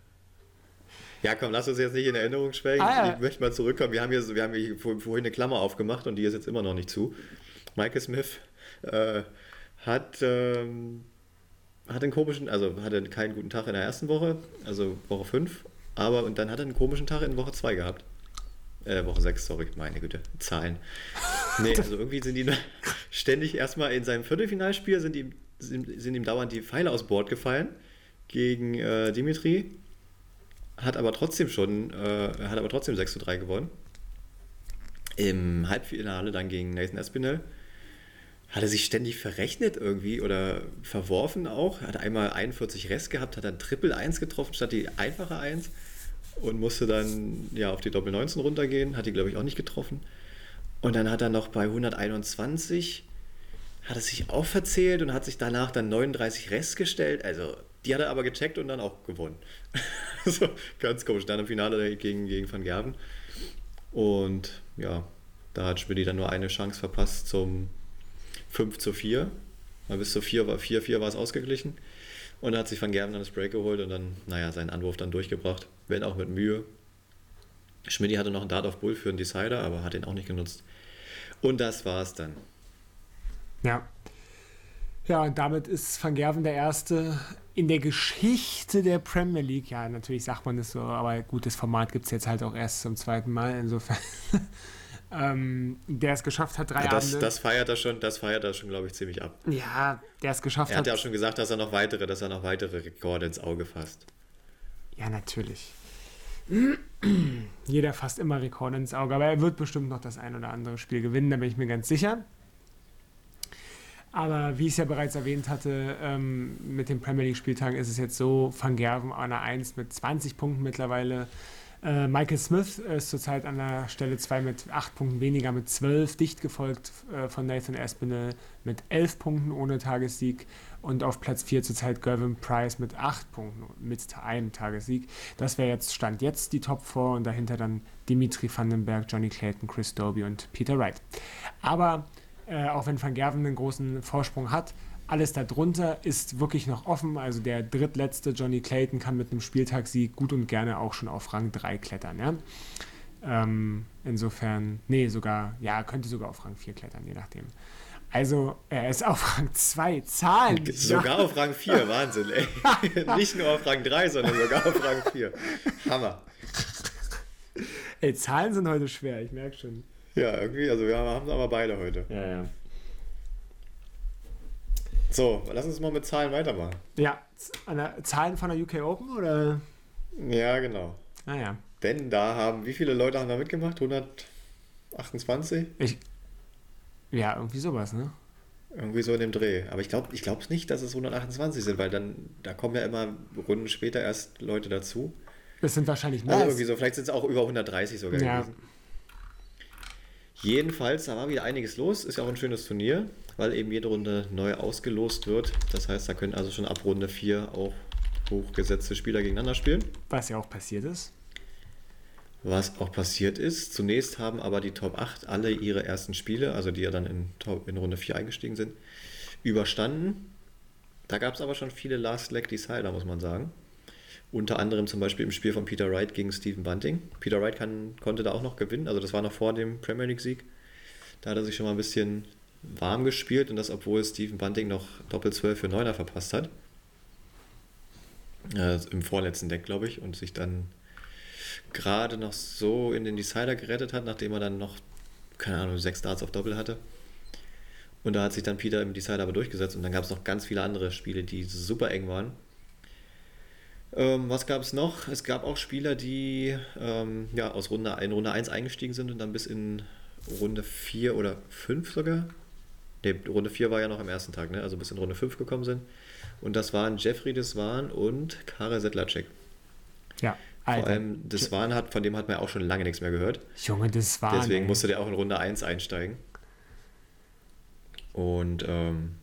[SPEAKER 1] Ja, komm, lass uns jetzt nicht in Erinnerung schwelgen. Ah, ja. Ich möchte mal zurückkommen. Wir haben hier, wir haben hier vorhin eine Klammer aufgemacht und die ist jetzt immer noch nicht zu. Michael Smith äh, hat, ähm, hat einen komischen, also hatte keinen guten Tag in der ersten Woche, also Woche 5, aber und dann hat er einen komischen Tag in Woche 2 gehabt. Äh, Woche 6, sorry, meine Güte, Zahlen. Nee, [LAUGHS] also irgendwie sind die ständig erstmal in seinem Viertelfinalspiel sind ihm, sind, sind ihm dauernd die Pfeile aus Bord gefallen gegen äh, Dimitri hat aber trotzdem schon, äh, hat aber trotzdem 6 zu 3 gewonnen. Im Halbfinale dann gegen Nathan Espinel hat er sich ständig verrechnet irgendwie oder verworfen auch. Hat einmal 41 Rest gehabt, hat dann Triple 1 getroffen statt die einfache 1 und musste dann ja auf die Doppel 19 runtergehen. Hat die, glaube ich, auch nicht getroffen. Und dann hat er noch bei 121 hat er sich auch verzählt und hat sich danach dann 39 Rest gestellt. Also die hat er aber gecheckt und dann auch gewonnen. [LAUGHS] so, ganz komisch. Dann im Finale gegen, gegen Van Gerven. Und ja, da hat Schmidt dann nur eine Chance verpasst zum 5 zu 4. Weil bis zu 4 war 4, 4 war es ausgeglichen. Und da hat sich Van Gerven dann das Break geholt und dann, naja, seinen Anwurf dann durchgebracht. Wenn auch mit Mühe. Schmidt hatte noch einen Dart of Bull für einen Decider, aber hat ihn auch nicht genutzt. Und das war's dann.
[SPEAKER 2] Ja. Ja, und damit ist Van Gerven der Erste in der Geschichte der Premier League. Ja, natürlich sagt man das so, aber gutes Format gibt es jetzt halt auch erst zum zweiten Mal. Insofern, [LAUGHS] ähm, der es geschafft hat, drei
[SPEAKER 1] ja, das, Abende. Das feiert er schon, das feiert er schon, glaube ich, ziemlich ab.
[SPEAKER 2] Ja, der es geschafft
[SPEAKER 1] hat. Er hat ja auch schon gesagt, dass er noch weitere, dass er noch weitere Rekorde ins Auge fasst.
[SPEAKER 2] Ja, natürlich. Jeder fasst immer Rekorde ins Auge, aber er wird bestimmt noch das ein oder andere Spiel gewinnen, da bin ich mir ganz sicher. Aber wie ich es ja bereits erwähnt hatte, ähm, mit den Premier League-Spieltagen ist es jetzt so: Van Gerven an der 1 mit 20 Punkten mittlerweile. Äh, Michael Smith ist zurzeit an der Stelle 2 mit 8 Punkten weniger, mit 12, dicht gefolgt äh, von Nathan Espinel mit 11 Punkten ohne Tagessieg. Und auf Platz 4 zurzeit Gervin Price mit 8 Punkten mit einem Tagessieg. Das wäre jetzt Stand jetzt die Top 4 und dahinter dann Dimitri Vandenberg, Johnny Clayton, Chris Doby und Peter Wright. Aber äh, auch wenn Van Gerven einen großen Vorsprung hat. Alles darunter ist wirklich noch offen. Also der drittletzte Johnny Clayton kann mit einem Spieltagssieg gut und gerne auch schon auf Rang 3 klettern. Ja? Ähm, insofern, nee, sogar, ja, könnte sogar auf Rang 4 klettern, je nachdem. Also, er ist auf Rang 2. Zahlen. [LAUGHS]
[SPEAKER 1] Sogar ja. auf Rang 4, Wahnsinn, ey. [LAUGHS] Nicht nur auf Rang 3, sondern sogar auf Rang 4. Hammer.
[SPEAKER 2] Ey, Zahlen sind heute schwer, ich merke schon.
[SPEAKER 1] Ja, irgendwie, also wir haben es aber beide heute.
[SPEAKER 2] Ja, ja.
[SPEAKER 1] So, lass uns mal mit Zahlen weitermachen.
[SPEAKER 2] Ja, Zahlen von der UK Open oder?
[SPEAKER 1] Ja, genau.
[SPEAKER 2] Ah ja.
[SPEAKER 1] Denn da haben, wie viele Leute haben da mitgemacht? 128?
[SPEAKER 2] Ich, ja, irgendwie sowas, ne?
[SPEAKER 1] Irgendwie so in dem Dreh. Aber ich glaube ich glaube nicht, dass es 128 sind, weil dann, da kommen ja immer Runden später erst Leute dazu.
[SPEAKER 2] Das sind wahrscheinlich mehr.
[SPEAKER 1] Also irgendwie so, vielleicht sind es auch über 130 sogar
[SPEAKER 2] ja. gewesen.
[SPEAKER 1] Jedenfalls, da war wieder einiges los. Ist ja auch ein schönes Turnier, weil eben jede Runde neu ausgelost wird. Das heißt, da können also schon ab Runde 4 auch hochgesetzte Spieler gegeneinander spielen.
[SPEAKER 2] Was ja auch passiert ist.
[SPEAKER 1] Was auch passiert ist. Zunächst haben aber die Top 8 alle ihre ersten Spiele, also die ja dann in, Top, in Runde 4 eingestiegen sind, überstanden. Da gab es aber schon viele Last Leg Decider, muss man sagen. Unter anderem zum Beispiel im Spiel von Peter Wright gegen Stephen Bunting. Peter Wright kann, konnte da auch noch gewinnen, also das war noch vor dem Premier League-Sieg. Da hat er sich schon mal ein bisschen warm gespielt und das, obwohl Stephen Bunting noch Doppel 12 für Neuner verpasst hat. Äh, Im vorletzten Deck, glaube ich, und sich dann gerade noch so in den Decider gerettet hat, nachdem er dann noch, keine Ahnung, sechs Darts auf Doppel hatte. Und da hat sich dann Peter im Decider aber durchgesetzt und dann gab es noch ganz viele andere Spiele, die super eng waren. Ähm, was gab es noch? Es gab auch Spieler, die ähm, ja, aus Runde, in Runde 1 eingestiegen sind und dann bis in Runde 4 oder 5 sogar. Ne, Runde 4 war ja noch am ersten Tag, ne? also bis in Runde 5 gekommen sind. Und das waren Jeffrey Deswan und Karel Sedlacek.
[SPEAKER 2] Ja.
[SPEAKER 1] Alter. Vor allem Deswan hat, von dem hat man ja auch schon lange nichts mehr gehört.
[SPEAKER 2] Junge, Deswan.
[SPEAKER 1] Deswegen ey. musste der auch in Runde 1 einsteigen. Und ähm,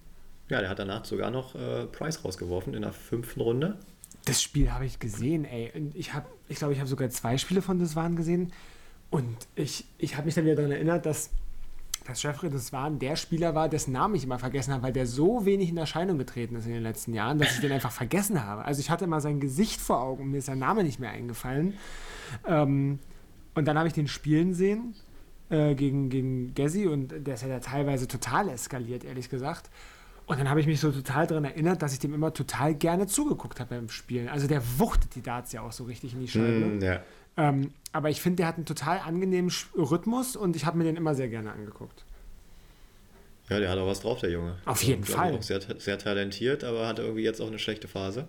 [SPEAKER 1] ja, der hat danach sogar noch äh, Price rausgeworfen in der fünften Runde.
[SPEAKER 2] Das Spiel habe ich gesehen, ey. Und ich habe, ich glaube, ich habe sogar zwei Spiele von Deswan gesehen. Und ich, ich habe mich dann wieder daran erinnert, dass, dass Jeffrey Deswan der Spieler war, dessen Namen ich immer vergessen habe, weil der so wenig in Erscheinung getreten ist in den letzten Jahren, dass ich den einfach vergessen habe. Also ich hatte mal sein Gesicht vor Augen und mir ist sein Name nicht mehr eingefallen. Ähm, und dann habe ich den spielen sehen äh, gegen, gegen Gezzi und der ist ja teilweise total eskaliert, ehrlich gesagt. Und dann habe ich mich so total daran erinnert, dass ich dem immer total gerne zugeguckt habe beim Spielen. Also der wuchtet die Darts ja auch so richtig in die Scheibe.
[SPEAKER 1] Mm, ja.
[SPEAKER 2] Ähm, aber ich finde, der hat einen total angenehmen Rhythmus und ich habe mir den immer sehr gerne angeguckt.
[SPEAKER 1] Ja, der hat auch was drauf, der Junge.
[SPEAKER 2] Auf jeden
[SPEAKER 1] also,
[SPEAKER 2] Fall.
[SPEAKER 1] Auch sehr, sehr talentiert, aber hat irgendwie jetzt auch eine schlechte Phase.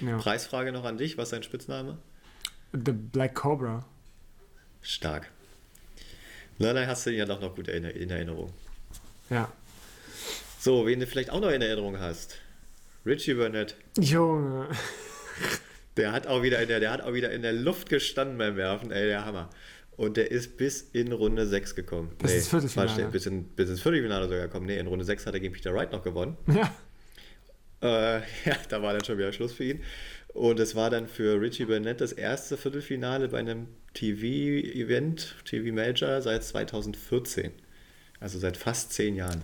[SPEAKER 1] Ja. Preisfrage noch an dich, was ist dein Spitzname?
[SPEAKER 2] The Black Cobra.
[SPEAKER 1] Stark. Na, dann hast du ihn ja doch noch gut in Erinnerung.
[SPEAKER 2] Ja.
[SPEAKER 1] So, wen du vielleicht auch noch in Erinnerung hast. Richie Burnett.
[SPEAKER 2] Junge. [LAUGHS]
[SPEAKER 1] Der hat auch wieder in der, der hat auch wieder in der Luft gestanden beim Werfen, ey, der Hammer. Und der ist bis in Runde 6 gekommen.
[SPEAKER 2] Bis nee, ins Viertelfinale.
[SPEAKER 1] bis, in, bis ins Viertelfinale sogar gekommen. Nee, in Runde 6 hat er gegen Peter Wright noch gewonnen.
[SPEAKER 2] Ja.
[SPEAKER 1] Äh, [LAUGHS] ja, da war dann schon wieder Schluss für ihn. Und es war dann für Richie Burnett das erste Viertelfinale bei einem TV-Event, TV-Major seit 2014. Also seit fast zehn Jahren.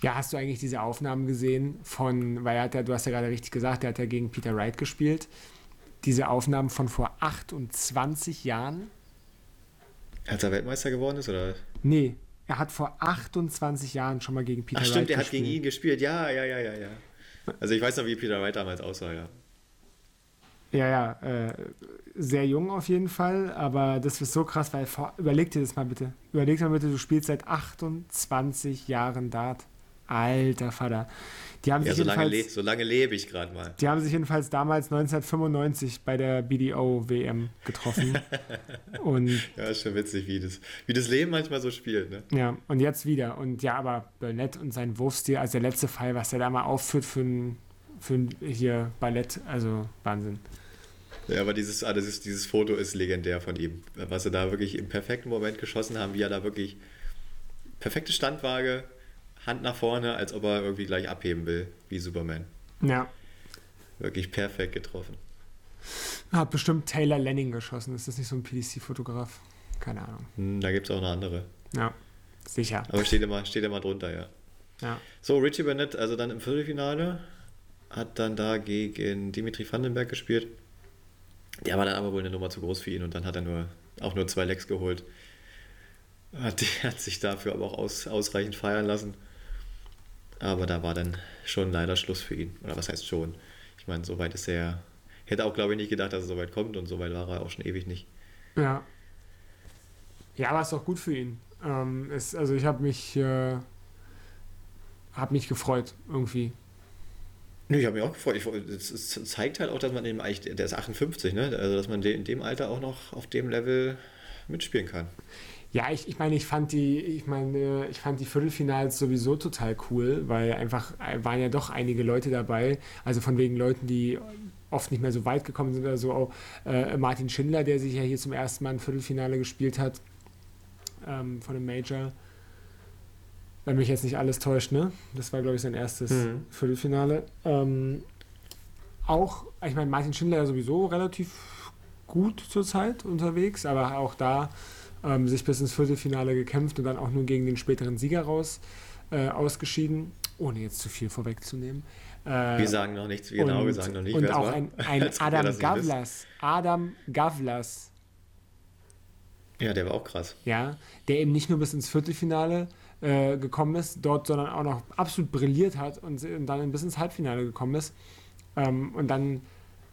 [SPEAKER 2] Ja, hast du eigentlich diese Aufnahmen gesehen von, weil er hat ja, du hast ja gerade richtig gesagt, er hat ja gegen Peter Wright gespielt. Diese Aufnahmen von vor 28 Jahren.
[SPEAKER 1] Als er Weltmeister geworden ist, oder?
[SPEAKER 2] Nee, er hat vor 28 Jahren schon mal gegen
[SPEAKER 1] Peter Ach, stimmt, Wright er hat gegen ihn gespielt. Ja, ja, ja, ja, ja. Also ich weiß noch, wie Peter Wright damals aussah, ja.
[SPEAKER 2] Ja, ja, äh, sehr jung auf jeden Fall, aber das ist so krass, weil vor, überleg dir das mal bitte. Überleg dir mal bitte, du spielst seit 28 Jahren Dart. Alter Vater. Die haben
[SPEAKER 1] ja, sich so, lange le so lange lebe ich gerade mal.
[SPEAKER 2] Die haben sich jedenfalls damals 1995 bei der BDO-WM getroffen. [LAUGHS] und
[SPEAKER 1] ja, ist schon witzig, wie das, wie das Leben manchmal so spielt. Ne?
[SPEAKER 2] Ja, und jetzt wieder. Und ja, aber Burnett und sein Wurfstil, also der letzte Fall, was er da mal aufführt für ein, für ein hier Ballett, also Wahnsinn.
[SPEAKER 1] Ja, aber dieses, ah, dieses, dieses Foto ist legendär von ihm. Was sie da wirklich im perfekten Moment geschossen haben, wie er da wirklich perfekte Standwaage, Hand nach vorne, als ob er irgendwie gleich abheben will, wie Superman.
[SPEAKER 2] Ja.
[SPEAKER 1] Wirklich perfekt getroffen.
[SPEAKER 2] Hat bestimmt Taylor Lenning geschossen. Ist das nicht so ein PDC-Fotograf? Keine Ahnung.
[SPEAKER 1] Hm, da gibt es auch eine andere.
[SPEAKER 2] Ja, sicher.
[SPEAKER 1] Aber steht immer, steht immer drunter, ja.
[SPEAKER 2] ja.
[SPEAKER 1] So, Richie Burnett, also dann im Viertelfinale, hat dann da gegen Dimitri Vandenberg gespielt. Der war dann aber wohl eine Nummer zu groß für ihn und dann hat er nur, auch nur zwei Lecks geholt. Der [LAUGHS] hat sich dafür aber auch aus, ausreichend feiern lassen. Aber da war dann schon leider Schluss für ihn. Oder was heißt schon? Ich meine, so weit ist er. Hätte auch, glaube ich, nicht gedacht, dass er so weit kommt und so weit war er auch schon ewig nicht.
[SPEAKER 2] Ja. Ja, aber ist auch gut für ihn. Ähm, es, also ich habe mich, äh, hab mich gefreut irgendwie.
[SPEAKER 1] Nee, ich habe mich auch gefreut. Es zeigt halt auch, dass man dem eigentlich, der ist 58, ne? Also dass man in dem Alter auch noch auf dem Level mitspielen kann.
[SPEAKER 2] Ja, ich, ich meine, ich fand die, ich meine, ich fand die Viertelfinals sowieso total cool, weil einfach äh, waren ja doch einige Leute dabei, also von wegen Leuten, die oft nicht mehr so weit gekommen sind oder so. Auch äh, Martin Schindler, der sich ja hier zum ersten Mal ein Viertelfinale gespielt hat ähm, von einem Major. Wenn mich jetzt nicht alles täuscht, ne? Das war, glaube ich, sein erstes mhm. Viertelfinale. Ähm, auch, ich meine, Martin Schindler ja sowieso relativ gut zurzeit unterwegs, aber auch da ähm, sich bis ins Viertelfinale gekämpft und dann auch nur gegen den späteren Sieger raus äh, ausgeschieden, ohne jetzt zu viel vorwegzunehmen.
[SPEAKER 1] Äh, wir sagen noch nichts, wir genau, wir sagen noch nicht.
[SPEAKER 2] Und auch ein, ein [LAUGHS] Adam Gavlas, Adam Gavlas.
[SPEAKER 1] Ja, der war auch krass.
[SPEAKER 2] Ja, der eben nicht nur bis ins Viertelfinale äh, gekommen ist, dort, sondern auch noch absolut brilliert hat und, und dann bis ins Halbfinale gekommen ist. Ähm, und dann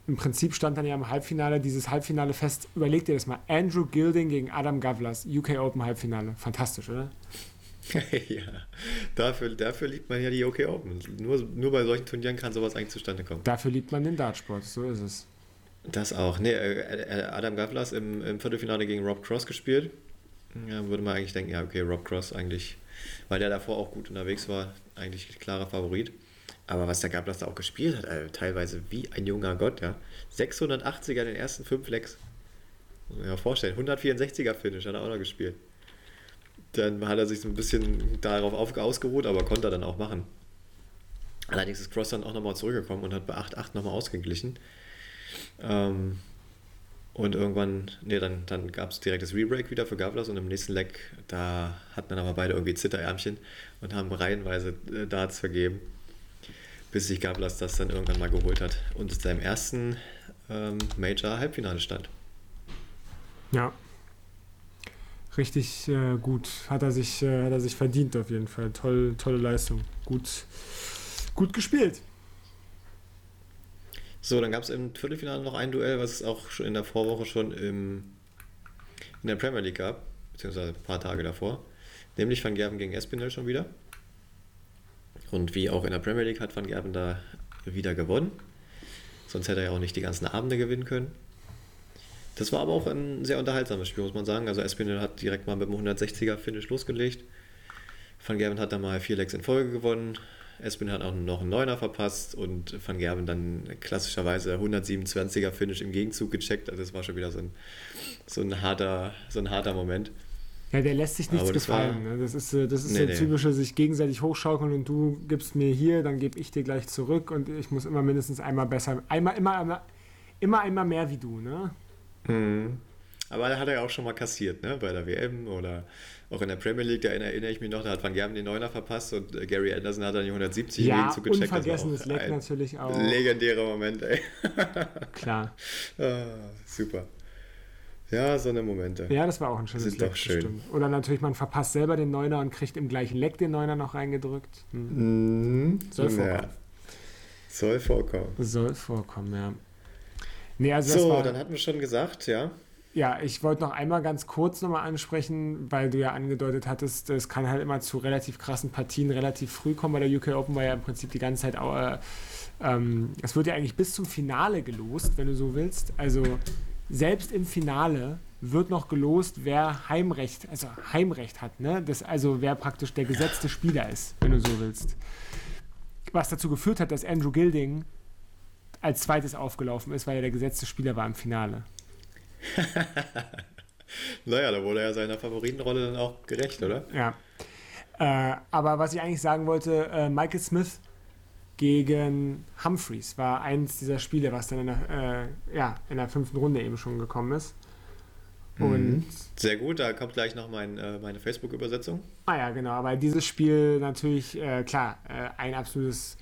[SPEAKER 2] im Prinzip stand dann ja im Halbfinale dieses Halbfinale fest. Überleg dir das mal. Andrew Gilding gegen Adam Gavlas, UK Open Halbfinale. Fantastisch, oder? [LAUGHS]
[SPEAKER 1] ja, dafür, dafür liebt man ja die UK Open. Nur, nur bei solchen Turnieren kann sowas eigentlich zustande kommen.
[SPEAKER 2] Dafür liebt man den Dartsport, so ist es.
[SPEAKER 1] Das auch. Nee, äh, äh, Adam Gavlas im, im Viertelfinale gegen Rob Cross gespielt. Ja, würde man eigentlich denken, ja, okay, Rob Cross eigentlich, weil der davor auch gut unterwegs war, eigentlich klarer Favorit. Aber was der Gablas da auch gespielt hat, also teilweise wie ein junger Gott, ja. 680er in den ersten fünf Lecks. Muss man sich mal vorstellen. 164er Finish hat er auch noch gespielt. Dann hat er sich so ein bisschen darauf ausgeruht, aber konnte er dann auch machen. Allerdings ist Cross dann auch nochmal zurückgekommen und hat bei 8-8 nochmal ausgeglichen. Ähm, und irgendwann, nee, dann, dann gab es direkt das Rebreak wieder für Gavlas und im nächsten Leck, da hatten dann aber beide irgendwie Zitterärmchen und haben reihenweise äh, Darts vergeben bis sich Gablas das dann irgendwann mal geholt hat und es seinem ersten ähm, Major-Halbfinale stand.
[SPEAKER 2] Ja. Richtig äh, gut. Hat er, sich, äh, hat er sich verdient auf jeden Fall. Toll, tolle Leistung. Gut, gut gespielt.
[SPEAKER 1] So, dann gab es im Viertelfinale noch ein Duell, was es auch schon in der Vorwoche schon im, in der Premier League gab, beziehungsweise ein paar Tage davor. Nämlich Van Gerven gegen Espinel schon wieder. Und wie auch in der Premier League hat Van Gerben da wieder gewonnen. Sonst hätte er ja auch nicht die ganzen Abende gewinnen können. Das war aber auch ein sehr unterhaltsames Spiel, muss man sagen. Also Espinel hat direkt mal mit dem 160er-Finish losgelegt. Van Gerben hat dann mal vier Lecks in Folge gewonnen. Espinel hat auch noch einen Neuner verpasst und Van Gerben dann klassischerweise 127er-Finish im Gegenzug gecheckt. Also das war schon wieder so ein, so ein, harter, so ein harter Moment.
[SPEAKER 2] Ja, der lässt sich nichts gefallen. War, ne? Das ist, äh, das ist nee, so typische, sich gegenseitig hochschaukeln und du gibst mir hier, dann gebe ich dir gleich zurück und ich muss immer mindestens einmal besser, einmal, immer, immer, immer einmal mehr wie du, ne?
[SPEAKER 1] Mhm. Aber da hat er ja auch schon mal kassiert, ne? Bei der WM oder auch in der Premier League, da erinnere ich mich noch, da hat Van Gerben den Neuner verpasst und äh, Gary Anderson hat dann die 170
[SPEAKER 2] ja, zugecheckt. unvergessenes Leck natürlich auch.
[SPEAKER 1] Legendärer Moment, ey.
[SPEAKER 2] Klar. [LAUGHS]
[SPEAKER 1] ah, super. Ja, so eine Momente.
[SPEAKER 2] Ja, das war auch ein schönes
[SPEAKER 1] Leck. Doch schön. Stimmt.
[SPEAKER 2] Oder natürlich, man verpasst selber den Neuner und kriegt im gleichen Leck den Neuner noch reingedrückt.
[SPEAKER 1] Hm. Mhm. Soll vorkommen. Ja. Soll vorkommen.
[SPEAKER 2] Soll vorkommen, ja. Nee,
[SPEAKER 1] also so, war, dann hatten wir schon gesagt, ja.
[SPEAKER 2] Ja, ich wollte noch einmal ganz kurz nochmal ansprechen, weil du ja angedeutet hattest, es kann halt immer zu relativ krassen Partien relativ früh kommen. Bei der UK Open war ja im Prinzip die ganze Zeit auch, äh, ähm, es wird ja eigentlich bis zum Finale gelost, wenn du so willst. Also selbst im Finale wird noch gelost, wer Heimrecht, also Heimrecht hat, ne? Das, also wer praktisch der gesetzte Spieler ist, wenn du so willst. Was dazu geführt hat, dass Andrew Gilding als zweites aufgelaufen ist, weil er der gesetzte Spieler war im Finale. [LAUGHS]
[SPEAKER 1] naja, da wurde er seiner Favoritenrolle dann auch gerecht, oder?
[SPEAKER 2] Ja. Äh, aber was ich eigentlich sagen wollte, äh, Michael Smith gegen Humphreys war eins dieser Spiele, was dann in der, äh, ja, in der fünften Runde eben schon gekommen ist.
[SPEAKER 1] Mhm. Und Sehr gut, da kommt gleich noch mein, äh, meine Facebook-Übersetzung.
[SPEAKER 2] Ah ja, genau, weil dieses Spiel natürlich, äh, klar, äh, ein absolutes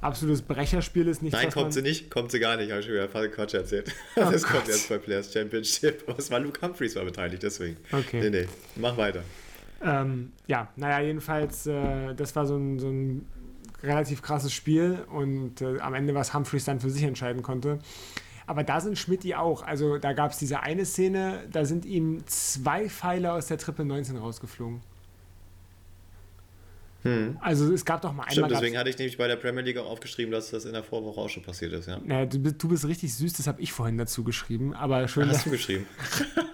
[SPEAKER 2] absolutes Brecherspiel ist nicht.
[SPEAKER 1] Nein, kommt sie nicht, kommt sie gar nicht, habe ich schon wieder Quatsch erzählt. Oh [LAUGHS] das Gott. kommt erst bei Players Championship. Aber es war Luke Humphreys war beteiligt, deswegen.
[SPEAKER 2] Okay.
[SPEAKER 1] Nee, nee, mach weiter.
[SPEAKER 2] Ähm, ja, naja, jedenfalls, äh, das war so ein, so ein relativ krasses Spiel und äh, am Ende, was Humphreys dann für sich entscheiden konnte. Aber da sind Schmidt auch. Also da gab es diese eine Szene, da sind ihm zwei Pfeile aus der Triple 19 rausgeflogen. Hm. Also es gab doch mal einmal.
[SPEAKER 1] Stimmt, deswegen hatte ich nämlich bei der Premier League auch aufgeschrieben, dass das in der Vorwoche auch schon passiert ist, ja.
[SPEAKER 2] Naja, du, du bist richtig süß, das habe ich vorhin dazu geschrieben, aber schön.
[SPEAKER 1] Hast du geschrieben?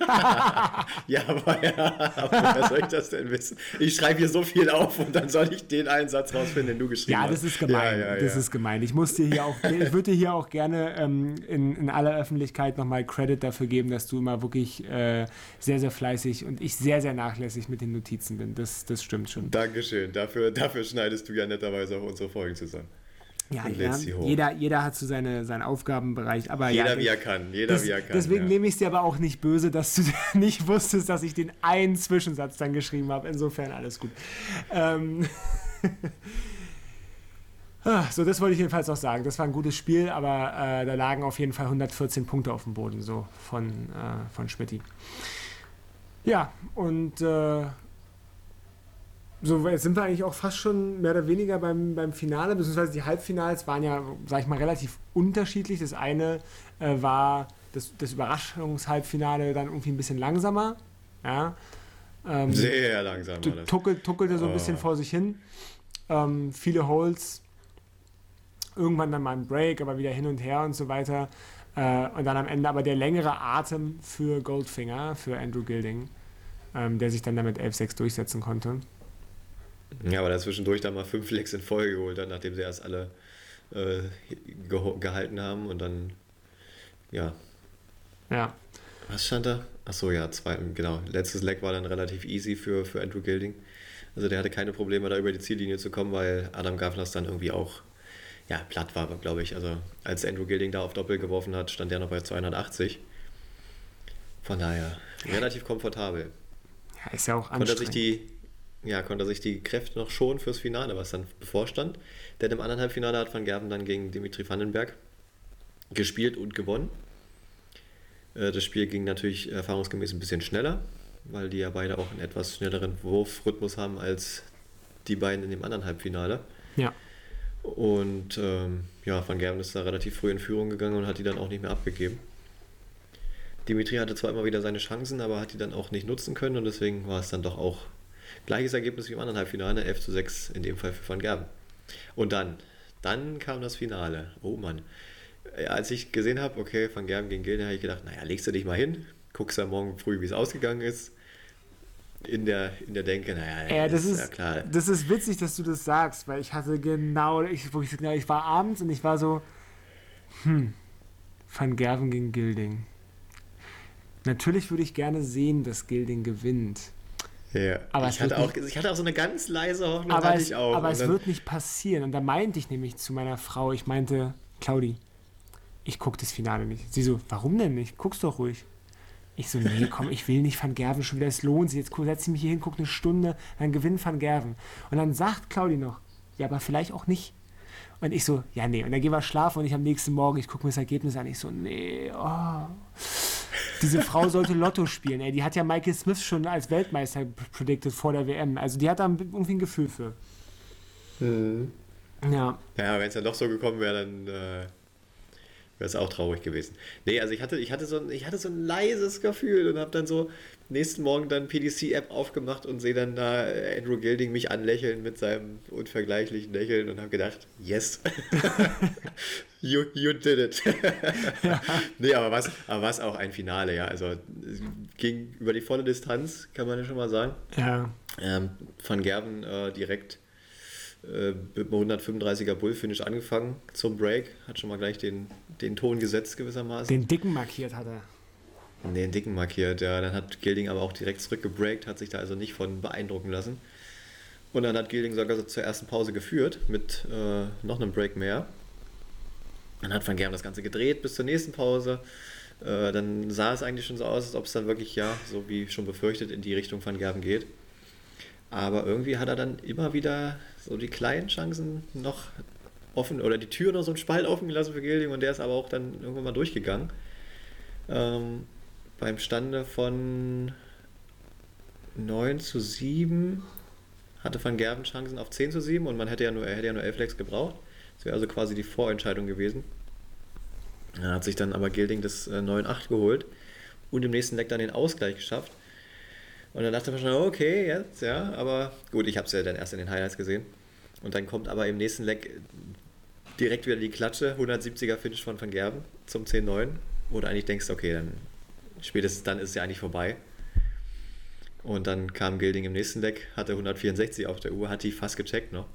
[SPEAKER 1] [LAUGHS] ja, aber ja, aber wer soll ich das denn wissen? Ich schreibe hier so viel auf und dann soll ich den einen Satz rausfinden, den du geschrieben
[SPEAKER 2] hast. Ja, das ist gemein. Ja, ja, das ist gemein. Ich muss dir hier auch, ich würde dir hier auch gerne ähm, in, in aller Öffentlichkeit nochmal Credit dafür geben, dass du immer wirklich äh, sehr, sehr fleißig und ich sehr, sehr nachlässig mit den Notizen bin. Das, das stimmt schon.
[SPEAKER 1] Dankeschön. Dafür dafür, dafür schneidest du ja netterweise auch unsere Folgen zusammen.
[SPEAKER 2] Ja, ja jeder, jeder hat so seine, seinen Aufgabenbereich. Aber
[SPEAKER 1] jeder
[SPEAKER 2] ja,
[SPEAKER 1] wie er kann. Jeder
[SPEAKER 2] das,
[SPEAKER 1] wie er kann.
[SPEAKER 2] Deswegen
[SPEAKER 1] ja.
[SPEAKER 2] nehme ich es dir aber auch nicht böse, dass du [LAUGHS] nicht wusstest, dass ich den einen Zwischensatz dann geschrieben habe. Insofern alles gut. Ähm [LAUGHS] ah, so, das wollte ich jedenfalls noch sagen. Das war ein gutes Spiel, aber äh, da lagen auf jeden Fall 114 Punkte auf dem Boden, so von, äh, von Schmidti. Ja, und äh, so jetzt sind wir eigentlich auch fast schon mehr oder weniger beim, beim Finale, beziehungsweise die Halbfinals waren ja, sag ich mal, relativ unterschiedlich. Das eine äh, war das, das Überraschungshalbfinale dann irgendwie ein bisschen langsamer. Ja.
[SPEAKER 1] Ähm, Sehr langsam.
[SPEAKER 2] Tuckelt, tuckelte so ein bisschen oh. vor sich hin. Ähm, viele Holes, irgendwann dann mal ein Break, aber wieder hin und her und so weiter. Äh, und dann am Ende aber der längere Atem für Goldfinger, für Andrew Gilding, ähm, der sich dann damit 11-6 durchsetzen konnte.
[SPEAKER 1] Ja, aber er zwischendurch dann mal fünf Lecks in Folge geholt hat, nachdem sie erst alle äh, gehalten haben und dann, ja.
[SPEAKER 2] Ja.
[SPEAKER 1] Was stand da? Achso, ja, zwei, genau. Letztes Leck war dann relativ easy für, für Andrew Gilding. Also der hatte keine Probleme, da über die Ziellinie zu kommen, weil Adam Gavlas dann irgendwie auch ja, platt war, glaube ich. Also als Andrew Gilding da auf Doppel geworfen hat, stand der noch bei 280. Von daher relativ komfortabel.
[SPEAKER 2] Ja, ist ja auch
[SPEAKER 1] anstrengend. Konnte sich die, ja, konnte sich die Kräfte noch schonen fürs Finale, was dann bevorstand. Denn im anderen Halbfinale hat Van Gerven dann gegen Dimitri Vandenberg gespielt und gewonnen. Äh, das Spiel ging natürlich erfahrungsgemäß ein bisschen schneller, weil die ja beide auch einen etwas schnelleren Wurfrhythmus haben als die beiden in dem anderen Halbfinale.
[SPEAKER 2] Ja.
[SPEAKER 1] Und ähm, ja, Van Gerven ist da relativ früh in Führung gegangen und hat die dann auch nicht mehr abgegeben. Dimitri hatte zwar immer wieder seine Chancen, aber hat die dann auch nicht nutzen können und deswegen war es dann doch auch Gleiches Ergebnis wie im anderen Halbfinale, 11 zu 6 in dem Fall für Van Gerben. Und dann, dann kam das Finale. Oh Mann. Als ich gesehen habe, okay, Van Gerben gegen Gilden, habe ich gedacht, naja, legst du dich mal hin, guckst ja morgen früh, wie es ausgegangen ist. In der, in der Denke, naja,
[SPEAKER 2] ja, das ist, ja klar. Das ist witzig, dass du das sagst, weil ich hatte genau, ich, ich, ich war abends und ich war so, hm, Van Gerven gegen Gilding. Natürlich würde ich gerne sehen, dass Gilding gewinnt.
[SPEAKER 1] Ja. Aber ich, hatte auch, ich hatte auch so eine ganz leise Hoffnung,
[SPEAKER 2] aber es,
[SPEAKER 1] ich auch.
[SPEAKER 2] Aber es wird nicht passieren. Und da meinte ich nämlich zu meiner Frau, ich meinte, Claudi, ich gucke das Finale nicht. Sie so, warum denn nicht? Guck's doch ruhig. Ich so, nee, komm, ich will nicht Van Gerven schon wieder, es lohnt sich. Jetzt setze ich mich hier hin, gucke eine Stunde, dann gewinnt Van Gerven. Und dann sagt Claudi noch, ja, aber vielleicht auch nicht. Und ich so, ja, nee. Und dann gehen wir schlafen und ich am nächsten Morgen, ich gucke mir das Ergebnis an. Ich so, nee, oh. Diese Frau sollte Lotto spielen, ey. Die hat ja Michael Smith schon als Weltmeister predicted vor der WM. Also die hat da irgendwie ein Gefühl für.
[SPEAKER 1] Mhm. Ja. Ja, wenn es dann doch so gekommen wäre, dann äh, wäre es auch traurig gewesen. Nee, also ich hatte, ich hatte, so, ein, ich hatte so ein leises Gefühl und habe dann so nächsten Morgen dann PDC-App aufgemacht und sehe dann da Andrew Gilding mich anlächeln mit seinem unvergleichlichen Lächeln und habe gedacht, yes, [LAUGHS] you, you did it. ja. [LAUGHS] Nee, aber was, aber was auch ein Finale, ja. Also ging über die volle Distanz, kann man ja schon mal sagen. Ja. Ähm, Van Gerben äh, direkt äh, mit einem 135er Bullfinish angefangen zum Break, hat schon mal gleich den, den Ton gesetzt gewissermaßen.
[SPEAKER 2] Den dicken markiert hat er.
[SPEAKER 1] Den dicken markiert, ja. Dann hat Gilding aber auch direkt zurückgebreakt, hat sich da also nicht von beeindrucken lassen. Und dann hat Gilding sogar so zur ersten Pause geführt mit äh, noch einem Break mehr. Dann hat Van Gerben das Ganze gedreht bis zur nächsten Pause. Äh, dann sah es eigentlich schon so aus, als ob es dann wirklich, ja, so wie schon befürchtet, in die Richtung Van Gerben geht. Aber irgendwie hat er dann immer wieder so die kleinen Chancen noch offen oder die Tür noch so einen Spalt offen gelassen für Gilding und der ist aber auch dann irgendwann mal durchgegangen. Ähm, beim Stande von 9 zu 7 hatte Van Gerven Chancen auf 10 zu 7 und man hätte ja nur, er hätte ja nur 11 Lecks gebraucht. Das wäre also quasi die Vorentscheidung gewesen. Er hat sich dann aber Gilding das 9-8 äh, geholt und im nächsten Leck dann den Ausgleich geschafft. Und dann dachte man schon, okay, jetzt, ja, aber gut, ich habe es ja dann erst in den Highlights gesehen. Und dann kommt aber im nächsten Leck direkt wieder die Klatsche, 170er Finish von Van Gerben zum 10-9, wo du eigentlich denkst, okay, dann spätestens dann ist es ja eigentlich vorbei. Und dann kam Gilding im nächsten Deck, hatte 164 auf der Uhr, hat die fast gecheckt noch.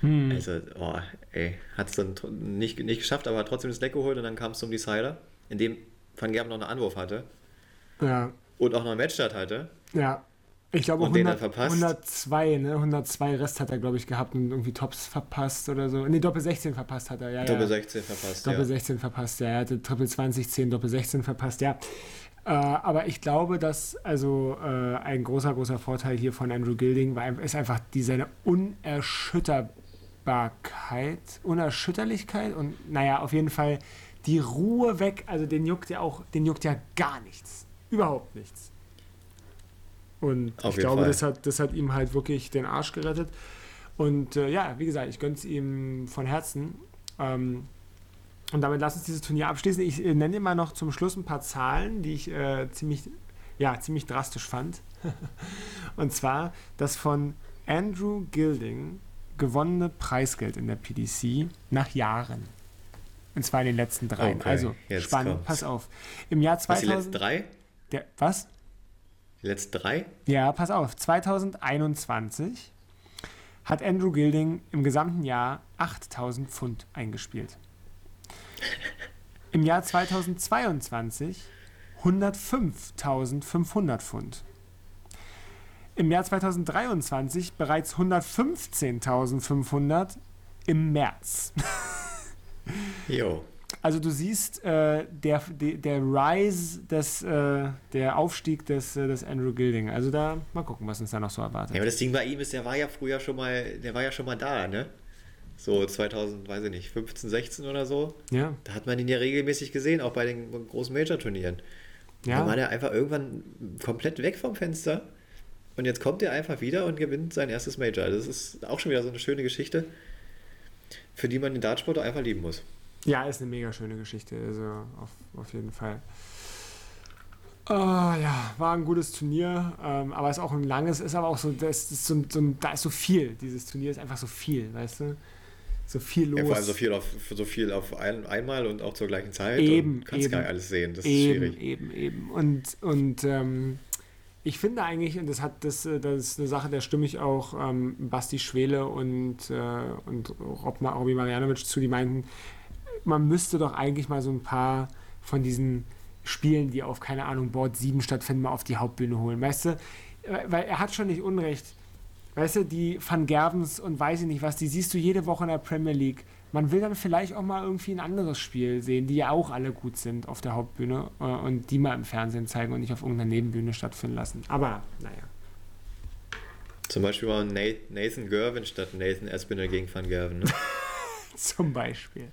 [SPEAKER 1] Hm. Also, oh, ey, hat es dann nicht, nicht geschafft, aber hat trotzdem das Deck geholt und dann kam es zum Decider, in dem Van Gerben noch einen Anwurf hatte. Ja. Und auch noch einen Matchstart hatte.
[SPEAKER 2] Ja. Ich glaube, 100, 102, ne? 102 Rest hat er, glaube ich, gehabt und irgendwie Tops verpasst oder so. Ne, Doppel 16 verpasst hat er, ja.
[SPEAKER 1] Doppel 16 verpasst,
[SPEAKER 2] Doppel ja. 16 verpasst, ja. Er hatte Triple 20, 10, Doppel 16 verpasst, ja. Äh, aber ich glaube, dass also äh, ein großer, großer Vorteil hier von Andrew Gilding war, ist einfach die, seine Unerschütterbarkeit, Unerschütterlichkeit und naja, auf jeden Fall die Ruhe weg. Also den juckt ja auch, den juckt ja gar nichts. Überhaupt nichts. Und auf ich glaube, das hat, das hat ihm halt wirklich den Arsch gerettet. Und äh, ja, wie gesagt, ich gönne es ihm von Herzen. Ähm, und damit lass uns dieses Turnier abschließen. Ich äh, nenne dir mal noch zum Schluss ein paar Zahlen, die ich äh, ziemlich, ja, ziemlich drastisch fand. [LAUGHS] und zwar das von Andrew Gilding gewonnene Preisgeld in der PDC nach Jahren. Und zwar in den letzten drei. Okay, also spannend, kommt's. pass auf. Im Jahr 2000. Was, die letzten
[SPEAKER 1] drei?
[SPEAKER 2] Der, was?
[SPEAKER 1] Die letzten drei?
[SPEAKER 2] Ja, pass auf. 2021 hat Andrew Gilding im gesamten Jahr 8000 Pfund eingespielt. Im Jahr 2022 105.500 Pfund. Im Jahr 2023 bereits 115.500 im März. jo. Also du siehst äh, der, der, der Rise, des, äh, der Aufstieg des, äh, des Andrew Gilding. Also da mal gucken, was uns da noch so erwartet.
[SPEAKER 1] Ja, aber das Ding bei ihm ist, der war ja früher schon mal, der war ja schon mal da, ne? So 2000, weiß ich nicht, 15, 16 oder so. Ja. Da hat man ihn ja regelmäßig gesehen, auch bei den großen Major-Turnieren. Ja. Da war der einfach irgendwann komplett weg vom Fenster. Und jetzt kommt er einfach wieder und gewinnt sein erstes Major. Das ist auch schon wieder so eine schöne Geschichte, für die man den Dartsport einfach lieben muss.
[SPEAKER 2] Ja, ist eine mega schöne Geschichte. Also auf, auf jeden Fall. Uh, ja, war ein gutes Turnier, ähm, aber ist auch ein langes, ist aber auch so, das ist so, so, da ist so viel. Dieses Turnier ist einfach so viel, weißt du? so viel los. Ja,
[SPEAKER 1] vor allem so viel auf, so viel auf ein, einmal und auch zur gleichen Zeit. Eben. Du kannst eben, gar nicht alles sehen. Das
[SPEAKER 2] eben, ist schwierig. Eben, eben. Und, und ähm, ich finde eigentlich, und das hat das, äh, das ist eine Sache, der stimme ich auch ähm, Basti Schwele und, äh, und Rob, Robby Marianovic zu, die meinten, man müsste doch eigentlich mal so ein paar von diesen Spielen, die auf, keine Ahnung, Board 7 stattfinden, mal auf die Hauptbühne holen. Weißt du? Weil er hat schon nicht Unrecht Weißt du, die Van Gervens und weiß ich nicht was, die siehst du jede Woche in der Premier League. Man will dann vielleicht auch mal irgendwie ein anderes Spiel sehen, die ja auch alle gut sind auf der Hauptbühne äh, und die mal im Fernsehen zeigen und nicht auf irgendeiner Nebenbühne stattfinden lassen. Aber, naja.
[SPEAKER 1] Zum Beispiel war Nathan Gervin statt Nathan Espinel gegen Van Gerven. Ne? [LAUGHS]
[SPEAKER 2] Zum Beispiel.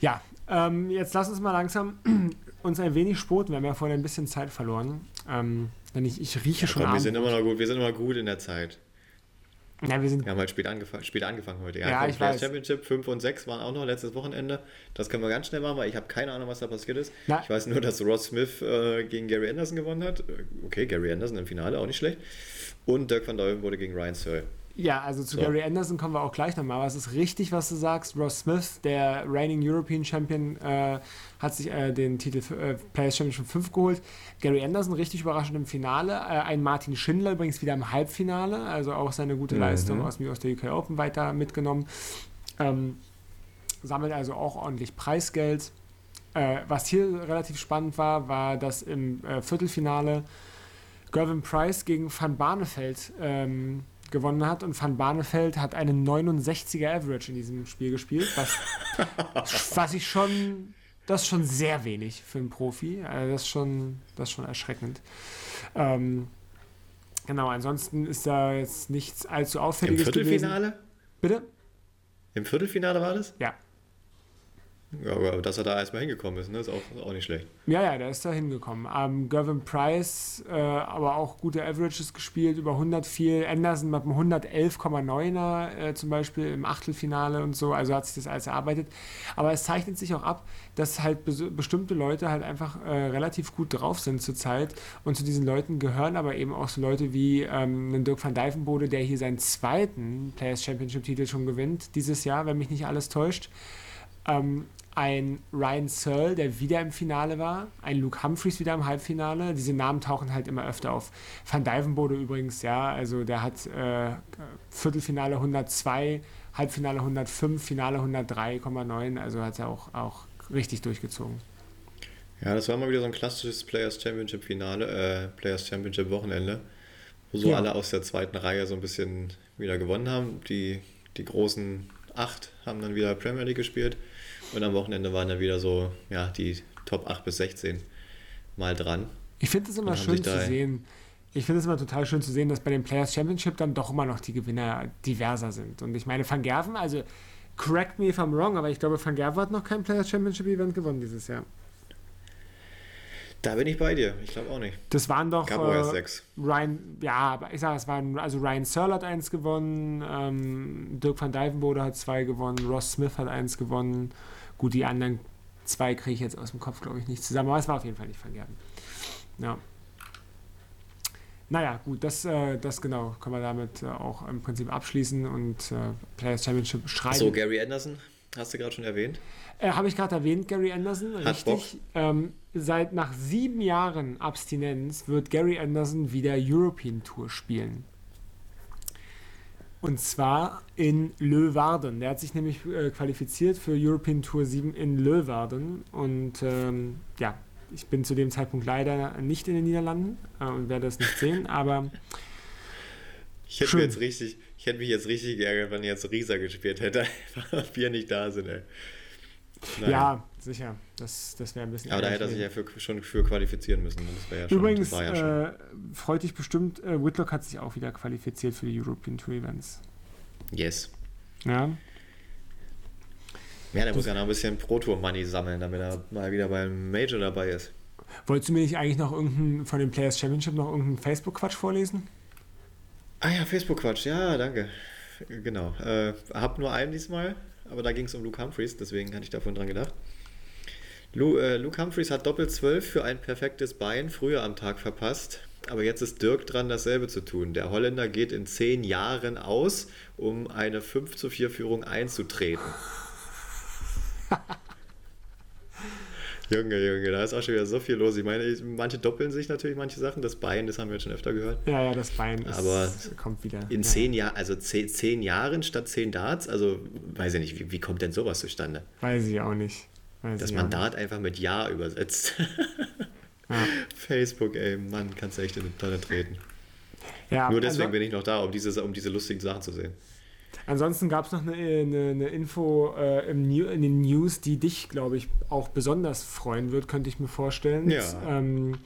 [SPEAKER 2] Ja, ähm, jetzt lass uns mal langsam [CLEARS THROAT] uns ein wenig sputen. Wir haben ja vorhin ein bisschen Zeit verloren. Ähm, denn ich, ich rieche ja, schon
[SPEAKER 1] komm, Wir sind immer noch gut, wir sind immer gut in der Zeit. Ja, wir, sind wir haben halt spät, angefang, spät angefangen heute. Ja, ja ich weiß. Championship 5 und 6 waren auch noch letztes Wochenende. Das können wir ganz schnell machen, weil ich habe keine Ahnung, was da passiert ist. Na. Ich weiß nur, dass Ross Smith äh, gegen Gary Anderson gewonnen hat. Okay, Gary Anderson im Finale, auch nicht schlecht. Und Dirk van Duiven wurde gegen Ryan Searle.
[SPEAKER 2] Ja, also zu so. Gary Anderson kommen wir auch gleich nochmal. Aber es ist richtig, was du sagst. Ross Smith, der reigning European Champion, äh, hat sich äh, den Titel äh, Players Championship 5 geholt. Gary Anderson richtig überraschend im Finale. Äh, ein Martin Schindler übrigens wieder im Halbfinale. Also auch seine gute mhm. Leistung aus, aus der UK Open weiter mitgenommen. Ähm, sammelt also auch ordentlich Preisgeld. Äh, was hier relativ spannend war, war, dass im äh, Viertelfinale Gervin Price gegen Van Barneveld ähm, gewonnen hat und Van Barneveld hat einen 69er Average in diesem Spiel gespielt, was, was ich schon, das ist schon sehr wenig für einen Profi, also das ist schon, das ist schon erschreckend. Ähm, genau, ansonsten ist da jetzt nichts allzu auffälliges
[SPEAKER 1] Im Viertelfinale?
[SPEAKER 2] Gewesen. Bitte?
[SPEAKER 1] Im Viertelfinale war das?
[SPEAKER 2] Ja.
[SPEAKER 1] Ja, aber dass er da erstmal hingekommen ist, ne, ist auch, auch nicht schlecht.
[SPEAKER 2] Ja, ja, der ist da hingekommen. Ähm, Gervin Price, äh, aber auch gute Averages gespielt, über 100 viel. Anderson mit einem 111,9er äh, zum Beispiel im Achtelfinale und so. Also hat sich das alles erarbeitet. Aber es zeichnet sich auch ab, dass halt be bestimmte Leute halt einfach äh, relativ gut drauf sind zurzeit. Und zu diesen Leuten gehören aber eben auch so Leute wie ähm, Dirk van Dijvenbode, der hier seinen zweiten Players Championship Titel schon gewinnt dieses Jahr, wenn mich nicht alles täuscht. Ähm, ein Ryan Searle, der wieder im Finale war, ein Luke Humphreys wieder im Halbfinale. Diese Namen tauchen halt immer öfter auf. Van Dijvenbode übrigens, ja, also der hat äh, Viertelfinale 102, Halbfinale 105, Finale 103,9, also hat er auch, auch richtig durchgezogen.
[SPEAKER 1] Ja, das war mal wieder so ein klassisches Players Championship Finale, äh, Players Championship Wochenende, wo so ja. alle aus der zweiten Reihe so ein bisschen wieder gewonnen haben. Die, die großen acht haben dann wieder Premier League gespielt und am Wochenende waren dann wieder so, ja, die Top 8 bis 16 mal dran.
[SPEAKER 2] Ich finde es immer schön zu sehen. Ich finde es immer total schön zu sehen, dass bei den Players Championship dann doch immer noch die Gewinner diverser sind. Und ich meine, Van Gerven, also correct me if I'm wrong, aber ich glaube, Van Gerven hat noch kein Players Championship Event gewonnen dieses Jahr.
[SPEAKER 1] Da bin ich bei dir. Ich glaube auch nicht.
[SPEAKER 2] Das waren doch
[SPEAKER 1] Gab äh, sechs.
[SPEAKER 2] Ryan, ja, aber ich sage, es waren also Ryan Searle hat eins gewonnen, ähm, Dirk van Dijvenbode hat zwei gewonnen, Ross Smith hat eins gewonnen. Gut, die anderen zwei kriege ich jetzt aus dem Kopf, glaube ich, nicht zusammen, aber es war auf jeden Fall nicht vergessen. Ja. Naja, gut, das, äh, das genau, können wir damit äh, auch im Prinzip abschließen und äh, Players Championship schreiben.
[SPEAKER 1] So, Gary Anderson, hast du gerade schon erwähnt?
[SPEAKER 2] Äh, Habe ich gerade erwähnt, Gary Anderson, Hat richtig. Ähm, seit nach sieben Jahren Abstinenz wird Gary Anderson wieder European Tour spielen. Und zwar in Leeuwarden. Der hat sich nämlich äh, qualifiziert für European Tour 7 in Leeuwarden. Und ähm, ja, ich bin zu dem Zeitpunkt leider nicht in den Niederlanden äh, und werde es nicht sehen, aber.
[SPEAKER 1] Ich hätte, jetzt richtig, ich hätte mich jetzt richtig geärgert, wenn jetzt Risa gespielt hätte, [LAUGHS] weil wir nicht da sind, ey.
[SPEAKER 2] Nein. Ja, sicher. Das, das wäre ein bisschen.
[SPEAKER 1] Aber da hätte er sich ja für, schon für qualifizieren müssen. Das
[SPEAKER 2] ja schon, Übrigens, ja äh, freut dich bestimmt, äh, Whitlock hat sich auch wieder qualifiziert für die European Tour Events.
[SPEAKER 1] Yes.
[SPEAKER 2] Ja.
[SPEAKER 1] Ja, der das muss ja noch ein bisschen Pro Tour Money sammeln, damit er mal wieder beim Major dabei ist.
[SPEAKER 2] Wolltest du mir nicht eigentlich noch irgendeinen von den Players Championship noch irgendeinen Facebook-Quatsch vorlesen?
[SPEAKER 1] Ah ja, Facebook-Quatsch, ja, danke. Genau. Äh, hab nur einen diesmal aber da ging es um Luke Humphreys, deswegen hatte ich davon dran gedacht. Lu, äh, Luke Humphreys hat Doppel 12 für ein perfektes Bein früher am Tag verpasst. Aber jetzt ist Dirk dran, dasselbe zu tun. Der Holländer geht in zehn Jahren aus, um eine 5 zu 4 Führung einzutreten. [LAUGHS] Junge, Junge, da ist auch schon wieder so viel los. Ich meine, manche doppeln sich natürlich manche Sachen. Das Bein, das haben wir jetzt schon öfter gehört.
[SPEAKER 2] Ja, ja, das Bein ist,
[SPEAKER 1] Aber
[SPEAKER 2] kommt wieder.
[SPEAKER 1] In
[SPEAKER 2] ja.
[SPEAKER 1] zehn Jahren, also zehn, zehn, Jahren statt zehn Darts, also weiß ich nicht, wie, wie kommt denn sowas zustande?
[SPEAKER 2] Weiß ich auch nicht.
[SPEAKER 1] Weiß das man Dart einfach mit Ja übersetzt. [LAUGHS] ja. Facebook, ey, Mann, kannst du echt in die Tonne treten. Ja, Nur deswegen also, bin ich noch da, um diese, um diese lustigen Sachen zu sehen.
[SPEAKER 2] Ansonsten gab es noch eine, eine, eine Info äh, im New, in den News, die dich, glaube ich, auch besonders freuen wird, könnte ich mir vorstellen.
[SPEAKER 1] Ja.
[SPEAKER 2] Ähm,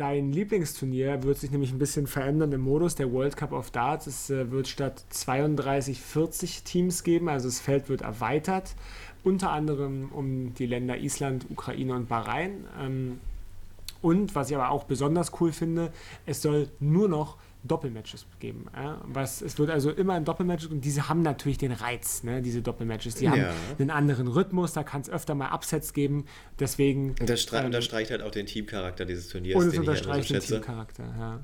[SPEAKER 2] Dein Lieblingsturnier wird sich nämlich ein bisschen verändern im Modus. Der World Cup of Darts. Es äh, wird statt 32 40 Teams geben, also das Feld wird erweitert, unter anderem um die Länder Island, Ukraine und Bahrain. Ähm, und was ich aber auch besonders cool finde, es soll nur noch Doppelmatches geben. Ja? Was, es wird also immer ein Doppelmatch und diese haben natürlich den Reiz, ne? diese Doppelmatches. Die ja. haben einen anderen Rhythmus, da kann es öfter mal Upsets geben. Deswegen.
[SPEAKER 1] Und das ähm, unterstreicht halt auch den Teamcharakter dieses Turniers.
[SPEAKER 2] Und es unterstreicht den Teamcharakter, ja.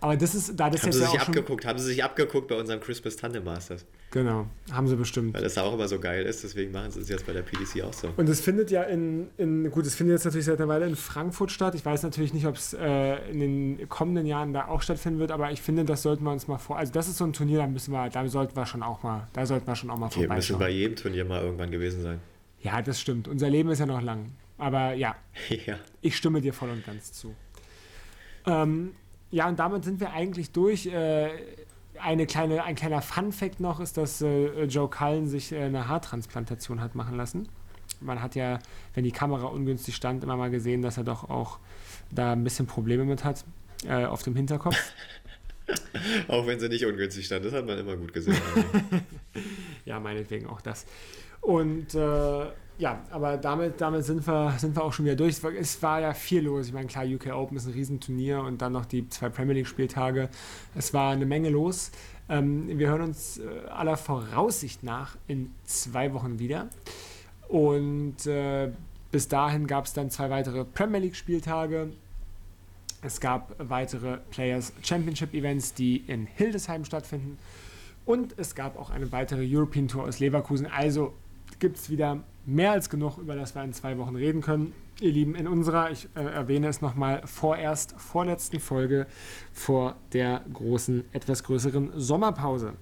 [SPEAKER 2] Aber das ist, da das
[SPEAKER 1] haben sie sich abgeguckt, haben sie sich abgeguckt bei unserem Christmas Tandem Masters.
[SPEAKER 2] Genau, haben sie bestimmt.
[SPEAKER 1] Weil das auch immer so geil ist, deswegen machen sie es jetzt bei der PDC auch so.
[SPEAKER 2] Und es findet ja in, in gut, es findet jetzt natürlich seit einer Weile in Frankfurt statt. Ich weiß natürlich nicht, ob es äh, in den kommenden Jahren da auch stattfinden wird, aber ich finde, das sollten wir uns mal vor. Also das ist so ein Turnier, da müssen wir, da sollten wir schon auch mal, da sollten wir schon auch mal
[SPEAKER 1] okay, vorbeischauen. Wir müssen bei jedem Turnier mal irgendwann gewesen sein.
[SPEAKER 2] Ja, das stimmt. Unser Leben ist ja noch lang. Aber ja, [LAUGHS] ja. ich stimme dir voll und ganz zu. Ähm, ja, und damit sind wir eigentlich durch. Äh, eine kleine, ein kleiner Fun-Fact noch ist, dass äh, Joe Cullen sich äh, eine Haartransplantation hat machen lassen. Man hat ja, wenn die Kamera ungünstig stand, immer mal gesehen, dass er doch auch da ein bisschen Probleme mit hat auf dem Hinterkopf. [LAUGHS]
[SPEAKER 1] auch wenn sie nicht ungünstig stand, das hat man immer gut gesehen. [LAUGHS]
[SPEAKER 2] ja, meinetwegen auch das. Und ja, aber damit, damit sind, wir, sind wir auch schon wieder durch. Es war ja viel los. Ich meine, klar, UK Open ist ein Riesenturnier und dann noch die zwei Premier League-Spieltage. Es war eine Menge los. Ähm, wir hören uns äh, aller Voraussicht nach in zwei Wochen wieder. Und äh, bis dahin gab es dann zwei weitere Premier League-Spieltage. Es gab weitere Players Championship Events, die in Hildesheim stattfinden. Und es gab auch eine weitere European Tour aus Leverkusen. Also gibt es wieder mehr als genug, über das wir in zwei Wochen reden können. Ihr Lieben, in unserer, ich äh, erwähne es nochmal, vorerst vorletzten Folge vor der großen, etwas größeren Sommerpause.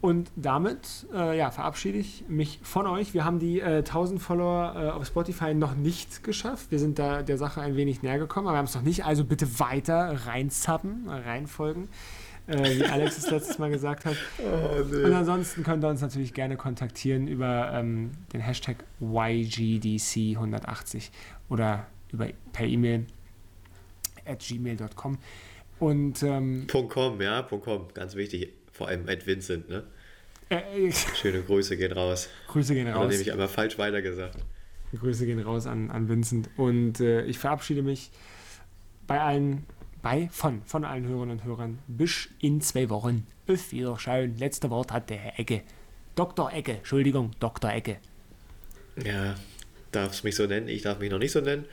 [SPEAKER 2] Und damit äh, ja, verabschiede ich mich von euch. Wir haben die äh, 1000 Follower äh, auf Spotify noch nicht geschafft. Wir sind da der Sache ein wenig näher gekommen, aber wir haben es noch nicht. Also bitte weiter reinzappen, reinfolgen äh, wie Alex es letztes Mal gesagt hat. [LAUGHS] Oh, nee. Und ansonsten könnt ihr uns natürlich gerne kontaktieren über ähm, den Hashtag YGDC180 oder über, per E-Mail at gmail.com. Und ähm,
[SPEAKER 1] .com, ja, .com, ganz wichtig. Vor allem at Vincent, ne? Äh, [LAUGHS] Schöne Grüße gehen raus.
[SPEAKER 2] Grüße gehen raus.
[SPEAKER 1] Oder ich aber falsch weitergesagt.
[SPEAKER 2] Grüße gehen raus an, an Vincent. Und äh, ich verabschiede mich bei allen bei von, von allen Hörerinnen und Hörern. Bis in zwei Wochen. Auf Wiederschauen. Letzte Wort hat der Herr Ecke. Dr. Ecke, Entschuldigung, Dr. Ecke.
[SPEAKER 1] Ja, darfst mich so nennen. Ich darf mich noch nicht so nennen.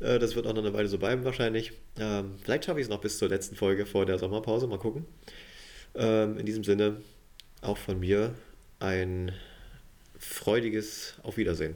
[SPEAKER 1] Äh, das wird auch noch eine Weile so bleiben wahrscheinlich. Ähm, vielleicht schaffe ich es noch bis zur letzten Folge vor der Sommerpause. Mal gucken. Ähm, in diesem Sinne auch von mir ein freudiges Auf Wiedersehen.